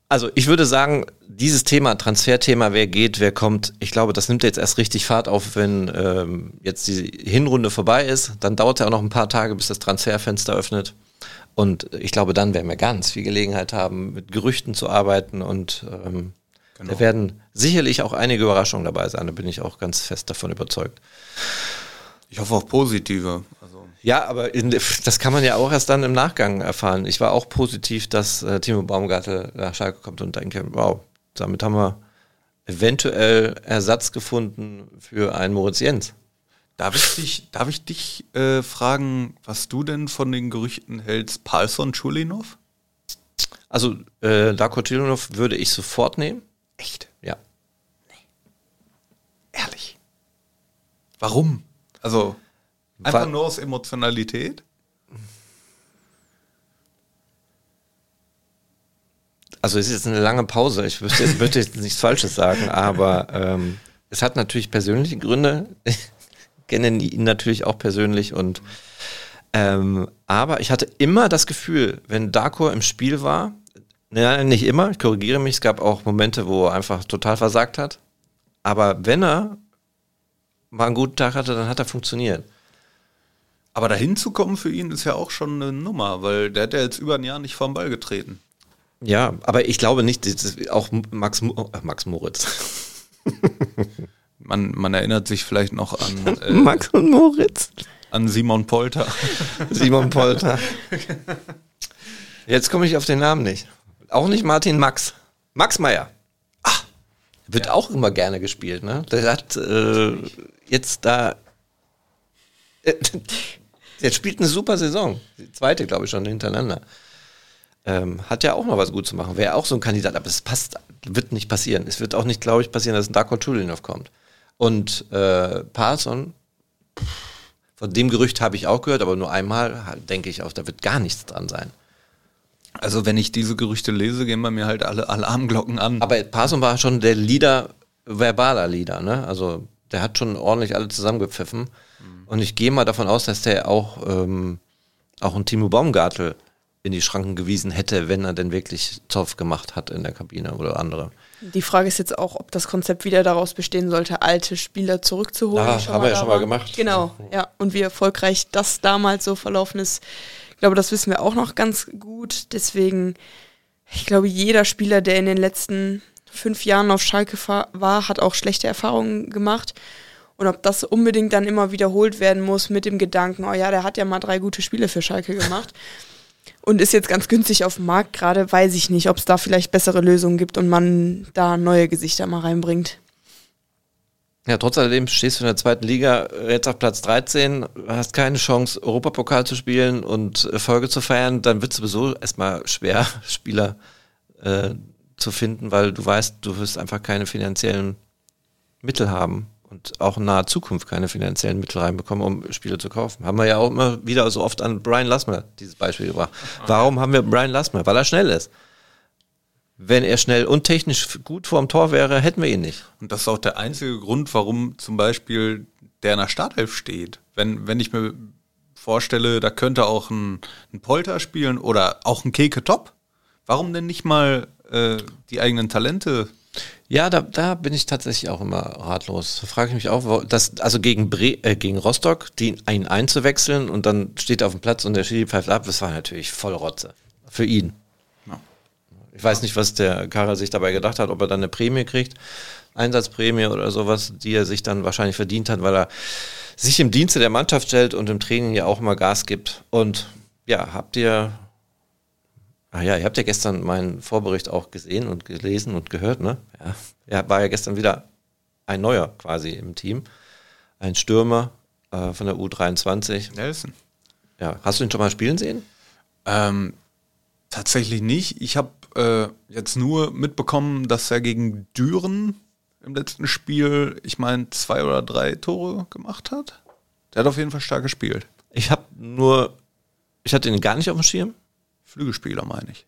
Also ich würde sagen, dieses Thema, Transferthema, wer geht, wer kommt, ich glaube, das nimmt jetzt erst richtig Fahrt auf, wenn ähm, jetzt die Hinrunde vorbei ist. Dann dauert es ja auch noch ein paar Tage, bis das Transferfenster öffnet. Und ich glaube, dann werden wir ganz viel Gelegenheit haben, mit Gerüchten zu arbeiten und ähm, Genau. da werden sicherlich auch einige Überraschungen dabei sein. Da bin ich auch ganz fest davon überzeugt. Ich hoffe auf positive. Also, Ja, aber in, das kann man ja auch erst dann im Nachgang erfahren. Ich war auch positiv, dass äh, Timo Baumgartel nach Schalke kommt und denke, wow, damit haben wir eventuell Ersatz gefunden für einen Moritz Jens. Darf ich dich, darf ich dich äh, fragen, was du denn von den Gerüchten hältst, Palsson Chulinov? Also äh, Darko Tilinov würde ich sofort nehmen. Echt? Ja. Ehrlich? Warum? Also, einfach Weil- nur aus Emotionalität? Also es ist jetzt eine lange Pause. Ich würde jetzt, jetzt nichts Falsches sagen, aber ähm, es hat natürlich persönliche Gründe. Ich kenne ihn natürlich auch persönlich und ähm, aber ich hatte immer das Gefühl, wenn Darko im Spiel war, nein, nicht immer, ich korrigiere mich, es gab auch Momente, wo er einfach total versagt hat. Aber wenn er mal einen guten Tag hatte, dann hat er funktioniert. Aber dahin zu kommen für ihn ist ja auch schon eine Nummer, weil der hat ja jetzt über ein Jahr nicht vom Ball getreten. Ja, aber ich glaube nicht, auch Max, äh, Max Moritz. Man, man erinnert sich vielleicht noch an, äh, Max und Moritz. an Simon Polter. Simon Polter. Jetzt komme ich auf den Namen nicht. Auch nicht Martin Max. Max Meyer. Ah, wird auch immer gerne gespielt, ne? Der hat äh, jetzt da. Äh, der spielt eine super Saison. Die zweite, glaube ich, schon hintereinander. Ähm, hat ja auch noch was gut zu machen. Wäre auch so ein Kandidat, aber es passt, wird nicht passieren. Es wird auch nicht, glaube ich, passieren, dass ein Darko Chulinov kommt. Und äh, Parson, von dem Gerücht habe ich auch gehört, aber nur einmal denke ich auch, da wird gar nichts dran sein. Also wenn ich diese Gerüchte lese, gehen bei mir halt alle Alarmglocken an. Aber Parson war schon der Leader, verbaler Leader, ne? Also der hat schon ordentlich alle zusammengepfiffen. Und ich gehe mal davon aus, dass der auch, ähm, auch einen Timo Baumgartel in die Schranken gewiesen hätte, wenn er denn wirklich Zoff gemacht hat in der Kabine oder andere. Die Frage ist jetzt auch, ob das Konzept wieder daraus bestehen sollte, alte Spieler zurückzuholen. Schon haben wir ja schon mal gemacht. Genau, ja. Und wie erfolgreich das damals so verlaufen ist, ich glaube, das wissen wir auch noch ganz gut. Deswegen, ich glaube, jeder Spieler, der in den letzten fünf Jahren auf Schalke war, hat auch schlechte Erfahrungen gemacht. Und ob das unbedingt dann immer wiederholt werden muss mit dem Gedanken, oh ja, der hat ja mal drei gute Spiele für Schalke gemacht und ist jetzt ganz günstig auf dem Markt gerade, weiß ich nicht, ob es da vielleicht bessere Lösungen gibt und man da neue Gesichter mal reinbringt. Ja, trotz alledem stehst du in der zweiten Liga jetzt auf Platz 13, hast keine Chance, Europapokal zu spielen und Erfolge zu feiern, dann wird es sowieso erstmal schwer, Spieler äh, zu finden, weil du weißt, du wirst einfach keine finanziellen Mittel haben und auch in naher Zukunft keine finanziellen Mittel reinbekommen, um Spiele zu kaufen. Haben wir ja auch immer wieder so oft an Brian Lassmer dieses Beispiel gebracht. Warum haben wir Brian Lassmer? Weil er schnell ist. Wenn er schnell und technisch gut vorm Tor wäre, hätten wir ihn nicht. Und das ist auch der einzige Grund, warum zum Beispiel der in der Startelf steht. Wenn, wenn ich mir vorstelle, da könnte auch ein, ein Polter spielen oder auch ein Keke Top. Warum denn nicht mal äh, die eigenen Talente ja, da, da bin ich tatsächlich auch immer ratlos. Da frage ich mich auch, dass, also gegen, Bre äh, gegen Rostock, die, ihn einzuwechseln und dann steht er auf dem Platz und der Schiri pfeift ab, das war natürlich voll Rotze. Für ihn. Ich weiß nicht, was der Karel sich dabei gedacht hat, ob er dann eine Prämie kriegt, Einsatzprämie oder sowas, die er sich dann wahrscheinlich verdient hat, weil er sich im Dienste der Mannschaft stellt und im Training ja auch mal Gas gibt. Und ja, habt ihr, ah ja, ihr habt ja gestern meinen Vorbericht auch gesehen und gelesen und gehört, ne? Ja, er war ja gestern wieder ein neuer quasi im Team. Ein Stürmer äh, von der U23. Nelson. Ja, hast du ihn schon mal spielen sehen? Ähm, tatsächlich nicht. Ich habe äh, jetzt nur mitbekommen, dass er gegen Düren im letzten Spiel, ich meine, zwei oder drei Tore gemacht hat. Der hat auf jeden Fall stark gespielt. Ich habe nur, ich hatte ihn gar nicht auf dem Schirm. Flügelspieler meine ich.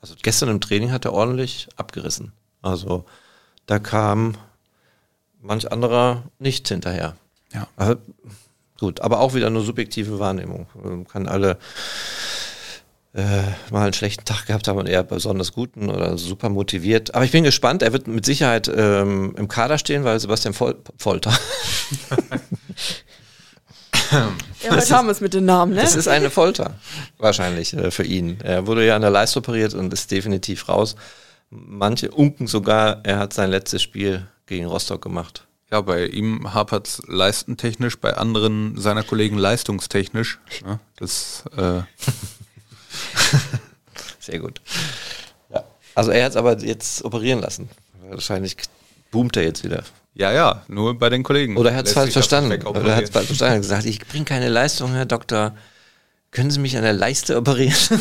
Also gestern im Training hat er ordentlich abgerissen. Also da kam manch anderer nicht hinterher. Ja. Also, gut, aber auch wieder nur subjektive Wahrnehmung. Man kann alle äh, mal einen schlechten Tag gehabt haben und eher besonders guten oder super motiviert. Aber ich bin gespannt, er wird mit Sicherheit ähm, im Kader stehen, weil Sebastian Fol Folter. ja, heute haben wir es mit den Namen, ne? Das ist eine Folter, wahrscheinlich äh, für ihn. Er wurde ja an der Leiste operiert und ist definitiv raus. Manche unken sogar, er hat sein letztes Spiel gegen Rostock gemacht. Ja, bei ihm hapert es leistentechnisch, bei anderen seiner Kollegen leistungstechnisch. Ja, das äh, Sehr gut. Ja. Also er hat es aber jetzt operieren lassen. Wahrscheinlich boomt er jetzt wieder. Ja, ja, nur bei den Kollegen. Oder er hat es falsch verstanden. Oder er hat es falsch verstanden und gesagt, ich bringe keine Leistung, Herr Doktor. Können Sie mich an der Leiste operieren?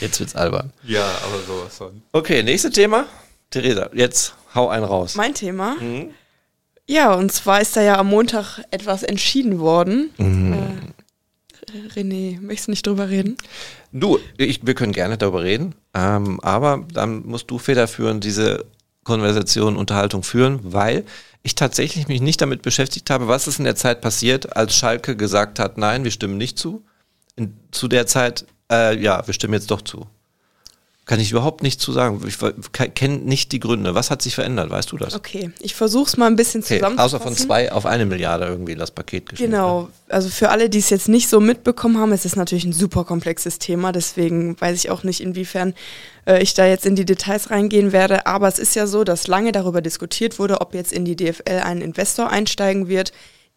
jetzt wird's albern. Ja, aber sowas von. Okay, nächstes Thema. Theresa, jetzt hau einen raus. Mein Thema? Mhm. Ja, und zwar ist da ja am Montag etwas entschieden worden. Mhm. Äh, René, möchtest du nicht drüber reden? Du, ich, wir können gerne darüber reden, ähm, aber dann musst du federführend diese Konversation, Unterhaltung führen, weil ich tatsächlich mich nicht damit beschäftigt habe, was ist in der Zeit passiert, als Schalke gesagt hat, nein, wir stimmen nicht zu. In, zu der Zeit, äh, ja, wir stimmen jetzt doch zu. Kann ich überhaupt nicht zu sagen. Ich kenne nicht die Gründe. Was hat sich verändert? Weißt du das? Okay, ich versuche es mal ein bisschen okay, zusammenzufassen. Außer von zwei auf eine Milliarde irgendwie das Paket geschnitten. Genau. Also für alle, die es jetzt nicht so mitbekommen haben, es ist natürlich ein super komplexes Thema. Deswegen weiß ich auch nicht, inwiefern äh, ich da jetzt in die Details reingehen werde. Aber es ist ja so, dass lange darüber diskutiert wurde, ob jetzt in die DFL ein Investor einsteigen wird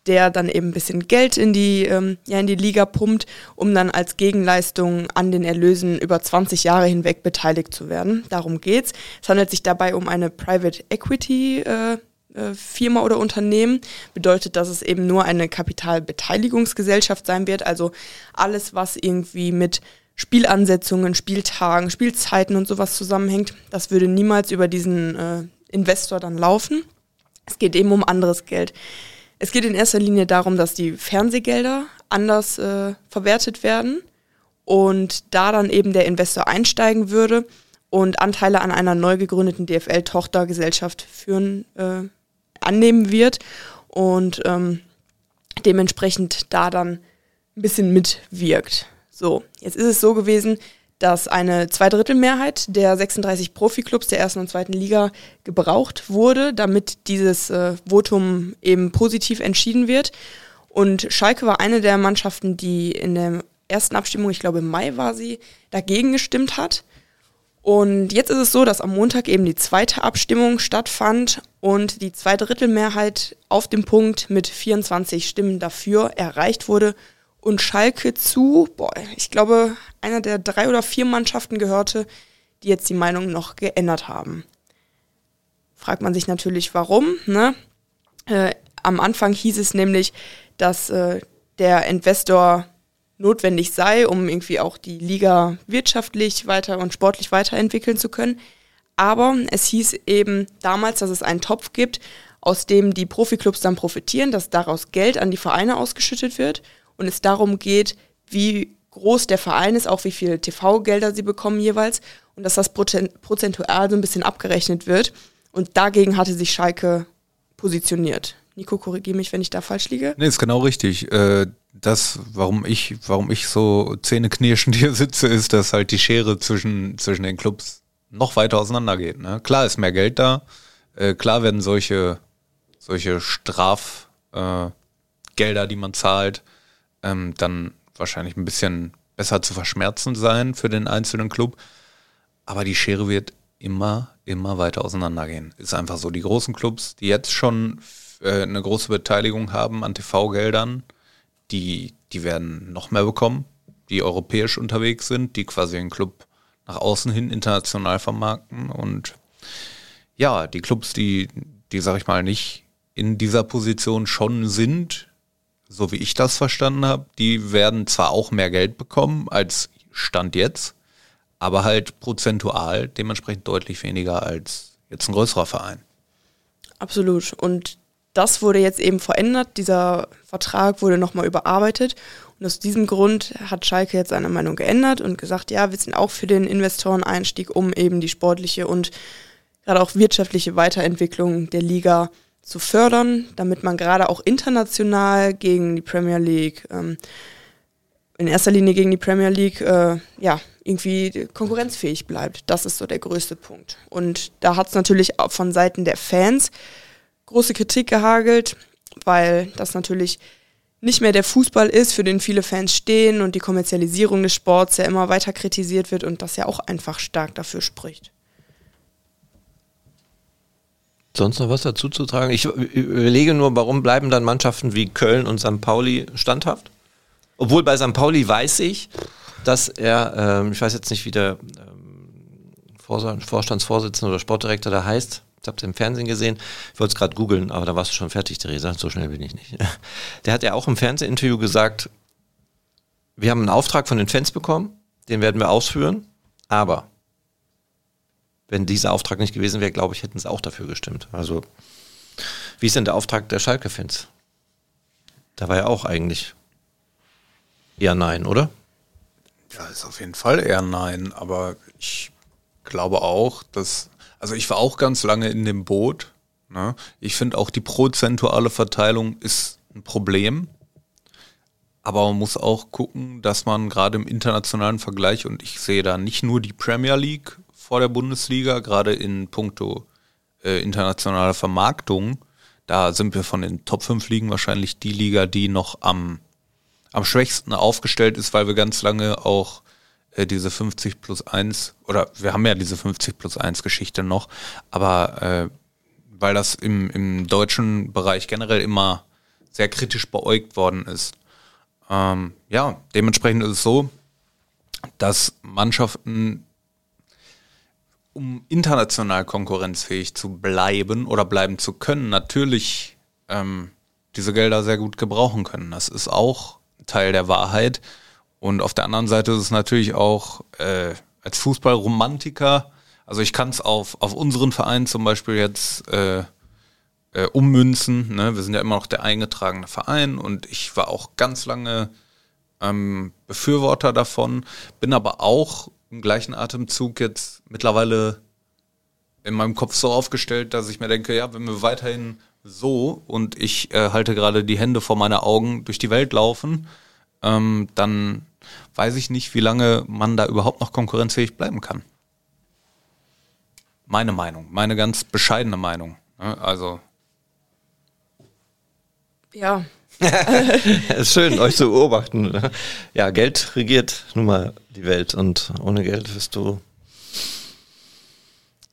der dann eben ein bisschen Geld in die, ähm, ja, in die Liga pumpt, um dann als Gegenleistung an den Erlösen über 20 Jahre hinweg beteiligt zu werden. Darum geht's. Es handelt sich dabei um eine Private Equity äh, äh Firma oder Unternehmen. Bedeutet, dass es eben nur eine Kapitalbeteiligungsgesellschaft sein wird. Also alles, was irgendwie mit Spielansetzungen, Spieltagen, Spielzeiten und sowas zusammenhängt, das würde niemals über diesen äh, Investor dann laufen. Es geht eben um anderes Geld. Es geht in erster Linie darum, dass die Fernsehgelder anders äh, verwertet werden und da dann eben der Investor einsteigen würde und Anteile an einer neu gegründeten DFL-Tochtergesellschaft führen, äh, annehmen wird und ähm, dementsprechend da dann ein bisschen mitwirkt. So, jetzt ist es so gewesen, dass eine Zweidrittelmehrheit der 36 Profiklubs der ersten und zweiten Liga gebraucht wurde, damit dieses äh, Votum eben positiv entschieden wird. Und Schalke war eine der Mannschaften, die in der ersten Abstimmung, ich glaube im Mai war sie, dagegen gestimmt hat. Und jetzt ist es so, dass am Montag eben die zweite Abstimmung stattfand und die Zweidrittelmehrheit auf dem Punkt mit 24 Stimmen dafür erreicht wurde und Schalke zu, boah, ich glaube, einer der drei oder vier Mannschaften gehörte, die jetzt die Meinung noch geändert haben. Fragt man sich natürlich, warum. Ne? Äh, am Anfang hieß es nämlich, dass äh, der Investor notwendig sei, um irgendwie auch die Liga wirtschaftlich weiter und sportlich weiterentwickeln zu können. Aber es hieß eben damals, dass es einen Topf gibt, aus dem die Profiklubs dann profitieren, dass daraus Geld an die Vereine ausgeschüttet wird und es darum geht, wie groß der Verein ist, auch wie viele TV-Gelder sie bekommen jeweils und dass das prozentual so ein bisschen abgerechnet wird. Und dagegen hatte sich Schalke positioniert. Nico, korrigiere mich, wenn ich da falsch liege. Nee, ist genau richtig. Äh, das, warum ich, warum ich so zähneknirschend hier sitze, ist, dass halt die Schere zwischen, zwischen den Clubs noch weiter auseinander geht. Ne? Klar ist mehr Geld da, äh, klar werden solche, solche Strafgelder, äh, die man zahlt, ähm, dann wahrscheinlich ein bisschen besser zu verschmerzen sein für den einzelnen Club. Aber die Schere wird immer, immer weiter auseinandergehen. Ist einfach so. Die großen Clubs, die jetzt schon äh, eine große Beteiligung haben an TV-Geldern, die, die werden noch mehr bekommen, die europäisch unterwegs sind, die quasi den Club nach außen hin international vermarkten. Und ja, die Clubs, die, die, sag ich mal, nicht in dieser Position schon sind, so wie ich das verstanden habe, die werden zwar auch mehr Geld bekommen als Stand jetzt, aber halt prozentual dementsprechend deutlich weniger als jetzt ein größerer Verein. Absolut. Und das wurde jetzt eben verändert. Dieser Vertrag wurde nochmal überarbeitet. Und aus diesem Grund hat Schalke jetzt seine Meinung geändert und gesagt, ja, wir sind auch für den Investoreneinstieg, um eben die sportliche und gerade auch wirtschaftliche Weiterentwicklung der Liga zu fördern, damit man gerade auch international gegen die Premier League, ähm, in erster Linie gegen die Premier League, äh, ja, irgendwie konkurrenzfähig bleibt. Das ist so der größte Punkt. Und da hat es natürlich auch von Seiten der Fans große Kritik gehagelt, weil das natürlich nicht mehr der Fußball ist, für den viele Fans stehen und die Kommerzialisierung des Sports ja immer weiter kritisiert wird und das ja auch einfach stark dafür spricht. Sonst noch was dazu zu tragen? Ich überlege nur, warum bleiben dann Mannschaften wie Köln und St. Pauli standhaft? Obwohl bei St. Pauli weiß ich, dass er, ähm, ich weiß jetzt nicht, wie der ähm, Vorstandsvorsitzende oder Sportdirektor da heißt, ich habe es im Fernsehen gesehen, ich wollte es gerade googeln, aber da warst du schon fertig, Theresa, so schnell bin ich nicht. Der hat ja auch im Fernsehinterview gesagt, wir haben einen Auftrag von den Fans bekommen, den werden wir ausführen, aber wenn dieser Auftrag nicht gewesen wäre, glaube ich, hätten sie auch dafür gestimmt. Also, wie ist denn der Auftrag der Schalke-Fans? Da war ja auch eigentlich eher nein, oder? Ja, ist auf jeden Fall eher nein, aber ich glaube auch, dass, also ich war auch ganz lange in dem Boot. Ne? Ich finde auch die prozentuale Verteilung ist ein Problem. Aber man muss auch gucken, dass man gerade im internationalen Vergleich, und ich sehe da nicht nur die Premier League vor der Bundesliga, gerade in puncto äh, internationaler Vermarktung. Da sind wir von den Top 5 Ligen wahrscheinlich die Liga, die noch am, am schwächsten aufgestellt ist, weil wir ganz lange auch äh, diese 50 plus 1, oder wir haben ja diese 50 plus 1 Geschichte noch, aber äh, weil das im, im deutschen Bereich generell immer sehr kritisch beäugt worden ist. Ähm, ja, dementsprechend ist es so, dass Mannschaften um international konkurrenzfähig zu bleiben oder bleiben zu können, natürlich ähm, diese Gelder sehr gut gebrauchen können. Das ist auch Teil der Wahrheit. Und auf der anderen Seite ist es natürlich auch äh, als Fußballromantiker, also ich kann es auf, auf unseren Verein zum Beispiel jetzt äh, äh, ummünzen. Ne? Wir sind ja immer noch der eingetragene Verein und ich war auch ganz lange ähm, Befürworter davon, bin aber auch im gleichen Atemzug jetzt mittlerweile in meinem Kopf so aufgestellt, dass ich mir denke, ja, wenn wir weiterhin so und ich äh, halte gerade die Hände vor meine Augen durch die Welt laufen, ähm, dann weiß ich nicht, wie lange man da überhaupt noch konkurrenzfähig bleiben kann. Meine Meinung, meine ganz bescheidene Meinung. Ne? Also. Ja. es ist schön, euch zu beobachten. Ja, Geld regiert nun mal die Welt und ohne Geld wirst du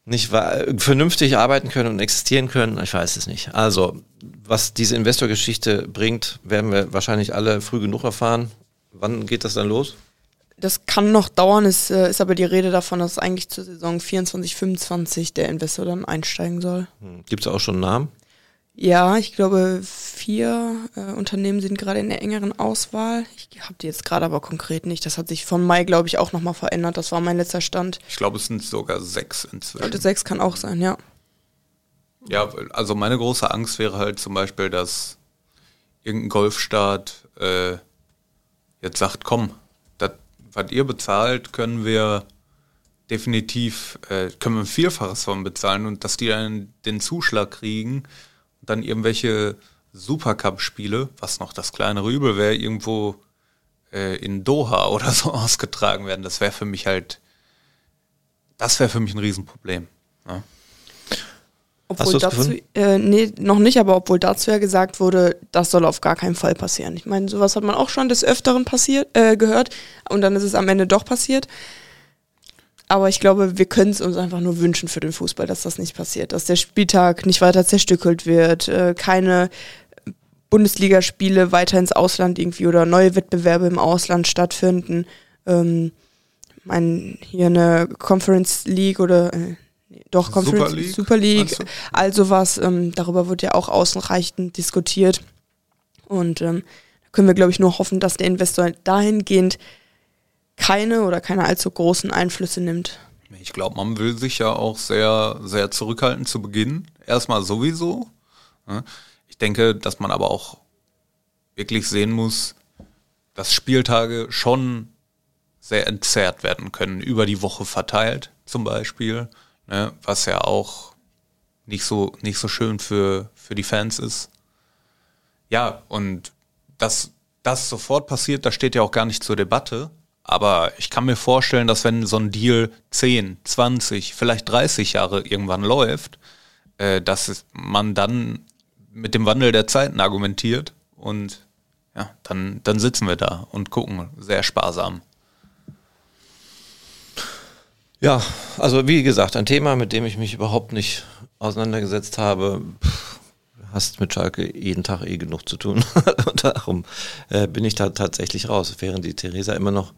nicht vernünftig arbeiten können und existieren können. Ich weiß es nicht. Also, was diese Investorgeschichte bringt, werden wir wahrscheinlich alle früh genug erfahren. Wann geht das dann los? Das kann noch dauern, es äh, ist aber die Rede davon, dass eigentlich zur Saison 24, 25 der Investor dann einsteigen soll. Hm. Gibt es auch schon einen Namen? Ja, ich glaube, vier äh, Unternehmen sind gerade in der engeren Auswahl. Ich habe die jetzt gerade aber konkret nicht. Das hat sich von Mai, glaube ich, auch nochmal verändert. Das war mein letzter Stand. Ich glaube, es sind sogar sechs inzwischen. Und sechs kann auch sein, ja. Ja, also meine große Angst wäre halt zum Beispiel, dass irgendein Golfstaat äh, jetzt sagt, komm, das, was ihr bezahlt, können wir definitiv, äh, können wir ein Vielfaches von bezahlen und dass die dann den Zuschlag kriegen dann irgendwelche Supercup-Spiele, was noch das kleinere Übel wäre, irgendwo äh, in Doha oder so ausgetragen werden. Das wäre für mich halt, das wäre für mich ein Riesenproblem. Ja. Obwohl dazu, äh, nee, noch nicht, aber obwohl dazu ja gesagt wurde, das soll auf gar keinen Fall passieren. Ich meine, sowas hat man auch schon des Öfteren passiert, äh, gehört und dann ist es am Ende doch passiert. Aber ich glaube, wir können es uns einfach nur wünschen für den Fußball, dass das nicht passiert, dass der Spieltag nicht weiter zerstückelt wird, äh, keine Bundesligaspiele weiter ins Ausland irgendwie oder neue Wettbewerbe im Ausland stattfinden. Ähm, mein, hier eine Conference League oder äh, doch Conference Super League, Super League all sowas, ähm, darüber wird ja auch ausreichend diskutiert. Und ähm, da können wir, glaube ich, nur hoffen, dass der Investor dahingehend keine oder keine allzu großen Einflüsse nimmt. Ich glaube, man will sich ja auch sehr, sehr zurückhalten zu Beginn. Erstmal sowieso. Ich denke, dass man aber auch wirklich sehen muss, dass Spieltage schon sehr entzerrt werden können, über die Woche verteilt zum Beispiel, ne, was ja auch nicht so, nicht so schön für, für die Fans ist. Ja, und dass das sofort passiert, das steht ja auch gar nicht zur Debatte. Aber ich kann mir vorstellen, dass wenn so ein Deal 10, 20, vielleicht 30 Jahre irgendwann läuft, äh, dass man dann mit dem Wandel der Zeiten argumentiert und ja, dann, dann sitzen wir da und gucken sehr sparsam. Ja, also wie gesagt, ein Thema, mit dem ich mich überhaupt nicht auseinandergesetzt habe. Hast mit Schalke jeden Tag eh genug zu tun. und darum äh, bin ich da tatsächlich raus, während die Theresa immer noch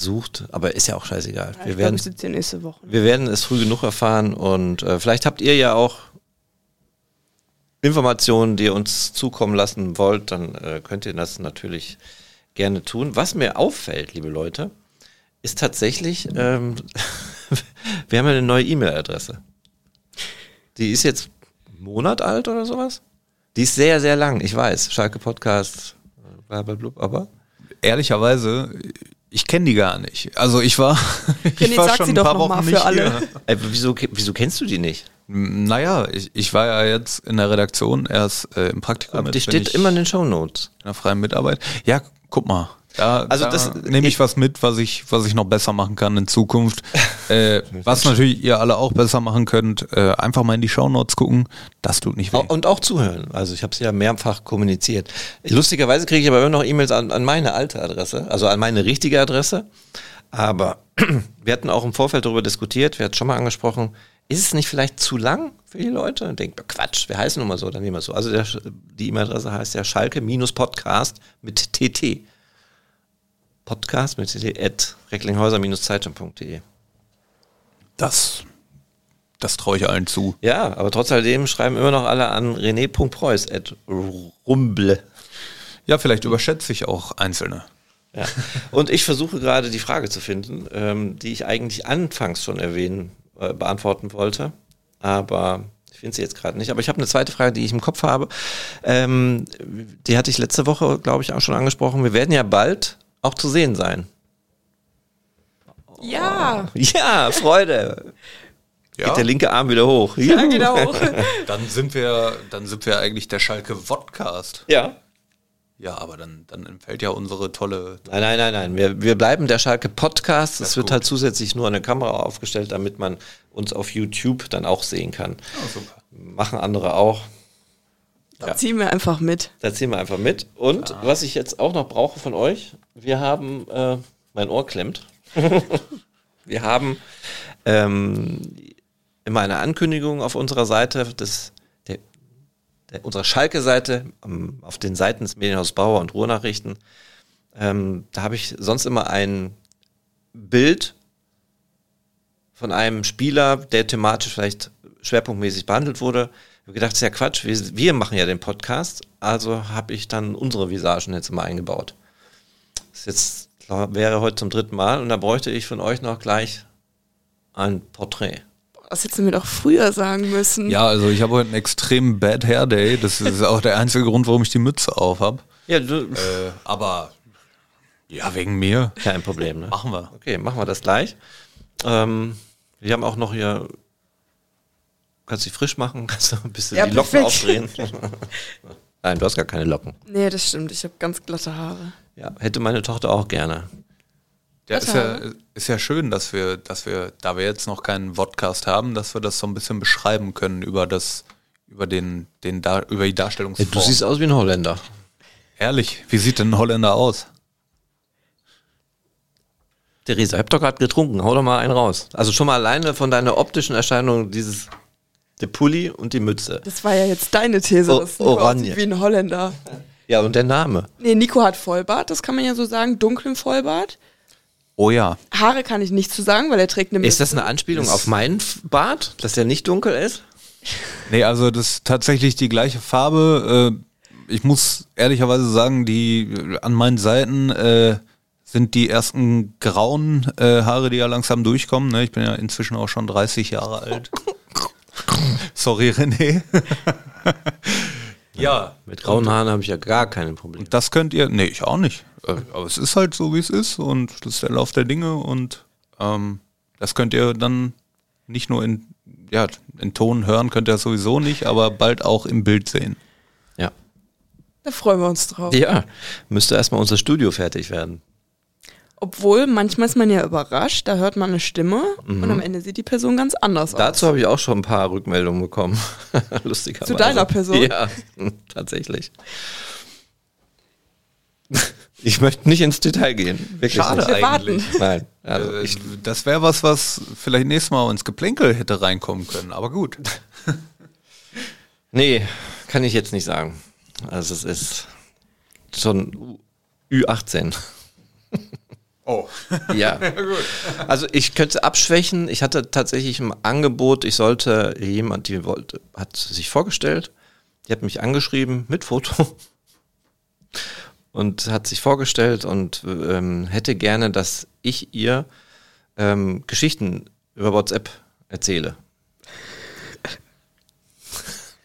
sucht, aber ist ja auch scheißegal. Ja, wir, werden, glaub, nächste Woche. wir werden es früh genug erfahren und äh, vielleicht habt ihr ja auch Informationen, die ihr uns zukommen lassen wollt, dann äh, könnt ihr das natürlich gerne tun. Was mir auffällt, liebe Leute, ist tatsächlich, ähm, wir haben eine neue E-Mail-Adresse. Die ist jetzt einen Monat alt oder sowas. Die ist sehr, sehr lang, ich weiß. Schalke Podcast, blablabla, aber ehrlicherweise, ich kenne die gar nicht. Also ich war, ich war schon ein paar Wochen nicht alle. hier. Ey, wieso, wieso kennst du die nicht? Naja, ich, ich war ja jetzt in der Redaktion erst äh, im Praktikum. Aber die steht immer in den Show Notes. In der freien Mitarbeit. Ja, guck mal. Da, also da das nehme ich was mit, was ich, was ich noch besser machen kann in Zukunft. äh, was natürlich ihr alle auch besser machen könnt, äh, einfach mal in die Shownotes gucken. Das tut nicht weh. Und auch zuhören. Also ich habe es ja mehrfach kommuniziert. Lustigerweise kriege ich aber immer noch E-Mails an, an meine alte Adresse, also an meine richtige Adresse. Aber wir hatten auch im Vorfeld darüber diskutiert, wir hatten schon mal angesprochen, ist es nicht vielleicht zu lang für die Leute? Und denkt, Quatsch, wir heißen nun mal so, dann nehmen wir es so. Also der, die E-Mail-Adresse heißt ja Schalke-Podcast mit TT. Podcast mit at recklinghäuser-zeitung.de. Das, das traue ich allen zu. Ja, aber trotz alledem schreiben immer noch alle an rené.preuß at rumble. Ja, vielleicht überschätze ich auch Einzelne. Ja. Und ich versuche gerade die Frage zu finden, ähm, die ich eigentlich anfangs schon erwähnen, äh, beantworten wollte. Aber ich finde sie jetzt gerade nicht. Aber ich habe eine zweite Frage, die ich im Kopf habe. Ähm, die hatte ich letzte Woche, glaube ich, auch schon angesprochen. Wir werden ja bald auch zu sehen sein. Ja. Oh. Ja, Freude. Ja. Geht der linke Arm wieder hoch. Ja, auch hoch. dann sind wir, dann sind wir eigentlich der Schalke Podcast. Ja. Ja, aber dann, dann entfällt ja unsere tolle. Nein, nein, nein, nein. Wir, wir bleiben der Schalke Podcast. Es wird gut. halt zusätzlich nur eine Kamera aufgestellt, damit man uns auf YouTube dann auch sehen kann. Oh, super. Machen andere auch. Da ja. ziehen wir einfach mit. Da ziehen wir einfach mit. Und ah. was ich jetzt auch noch brauche von euch, wir haben, äh, mein Ohr klemmt. wir haben ähm, immer eine Ankündigung auf unserer Seite des, der, der, unserer Schalke-Seite, ähm, auf den Seiten des Medienhaus Bauer und Ruhrnachrichten. Ähm, da habe ich sonst immer ein Bild von einem Spieler, der thematisch vielleicht schwerpunktmäßig behandelt wurde. Ich habe gedacht, das ist ja Quatsch, wir, wir machen ja den Podcast, also habe ich dann unsere Visagen jetzt immer eingebaut. Das jetzt wäre heute zum dritten Mal und da bräuchte ich von euch noch gleich ein Porträt. Das hättest du mir doch früher sagen müssen. Ja, also ich habe heute einen extrem Bad Hair Day. Das ist auch der einzige Grund, warum ich die Mütze auf habe. Ja, du, Äh, aber ja, wegen mir. kein Problem. Ne? Machen wir. Okay, machen wir das gleich. Ähm, wir haben auch noch hier. Kannst du dich frisch machen? Kannst du ein bisschen Ja, die Locken aufdrehen? perfekt. Nein, du hast gar keine Locken. Nee, das stimmt. Ich habe ganz glatte Haare. Ja, hätte meine Tochter auch gerne. Ja, ist ja, ist ja schön, dass wir, dass wir, da wir jetzt noch keinen Podcast haben, dass wir das so ein bisschen beschreiben können über das, über den, den da, über die Darstellungsform. du siehst aus wie ein Holländer. Ehrlich, wie sieht denn ein Holländer aus? Theresa, ich hab doch gerade getrunken. Hau doch mal einen raus. Also schon mal alleine von deiner optischen Erscheinung dieses der Pulli und die Mütze. Das war ja jetzt deine These, dass Oranje. wie ein Holländer. Ja, und der Name. Nee, Nico hat Vollbart, das kann man ja so sagen, dunklen Vollbart. Oh ja. Haare kann ich nicht zu sagen, weil er trägt eine Ist das Mütze. eine Anspielung auf meinen Bart, dass der nicht dunkel ist? Nee, also das ist tatsächlich die gleiche Farbe. Äh, ich muss ehrlicherweise sagen, die äh, an meinen Seiten äh, sind die ersten grauen äh, Haare, die ja langsam durchkommen. Ne? Ich bin ja inzwischen auch schon 30 Jahre alt. Sorry, René. ja, Mit grauen Haaren habe ich ja gar keine Probleme. das könnt ihr. Nee, ich auch nicht. Äh, Aber es ist halt so, wie es ist und das ist der Lauf der Dinge und ähm, das könnt ihr dann nicht nur in, ja, in Ton hören, könnt ihr sowieso nicht, aber bald auch im Bild sehen. Ja. Da freuen wir uns drauf. Ja, müsste erstmal unser Studio fertig werden. Obwohl, manchmal ist man ja überrascht, da hört man eine Stimme und am Ende sieht die Person ganz anders aus. Dazu habe ich auch schon ein paar Rückmeldungen bekommen. Lustigerweise. Zu deiner Person? Ja, tatsächlich. Ich möchte nicht ins Detail gehen. Wirklich Schade nicht. Wir eigentlich. warten. Nein. Also Äh, ich, das wäre was, was vielleicht nächstes Mal ins Geplänkel hätte reinkommen können, aber gut. nee, kann ich jetzt nicht sagen. Also es ist schon U- Ü18. Oh. Ja. Also ich könnte abschwächen. Ich hatte tatsächlich im Angebot, ich sollte jemand, die wollte, hat sich vorgestellt, die hat mich angeschrieben mit Foto und hat sich vorgestellt und ähm, hätte gerne, dass ich ihr ähm, Geschichten über WhatsApp erzähle.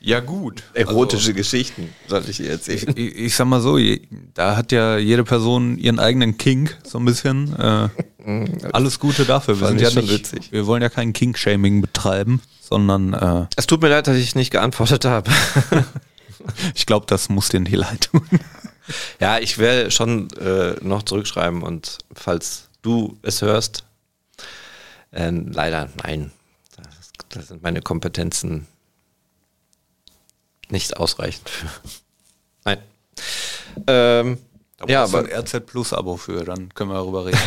Ja, gut. Erotische Geschichten soll ich ihr erzählen. Also, ich, ich sag mal so, je- da hat ja jede Person ihren eigenen Kink, so ein bisschen. Äh, alles Gute dafür. Wir, sind ja nicht, witzig. wir wollen ja kein Kink-Shaming betreiben, sondern äh, Es tut mir leid, dass ich nicht geantwortet habe. ich glaube, das muss dir nicht leid tun. Ja, ich werde schon äh, noch zurückschreiben und falls du es hörst, äh, leider nein. Das, das sind meine Kompetenzen nicht ausreichend für. Nein. Ähm, Da ja, aber ein RZ Plus Abo für, dann können wir darüber reden.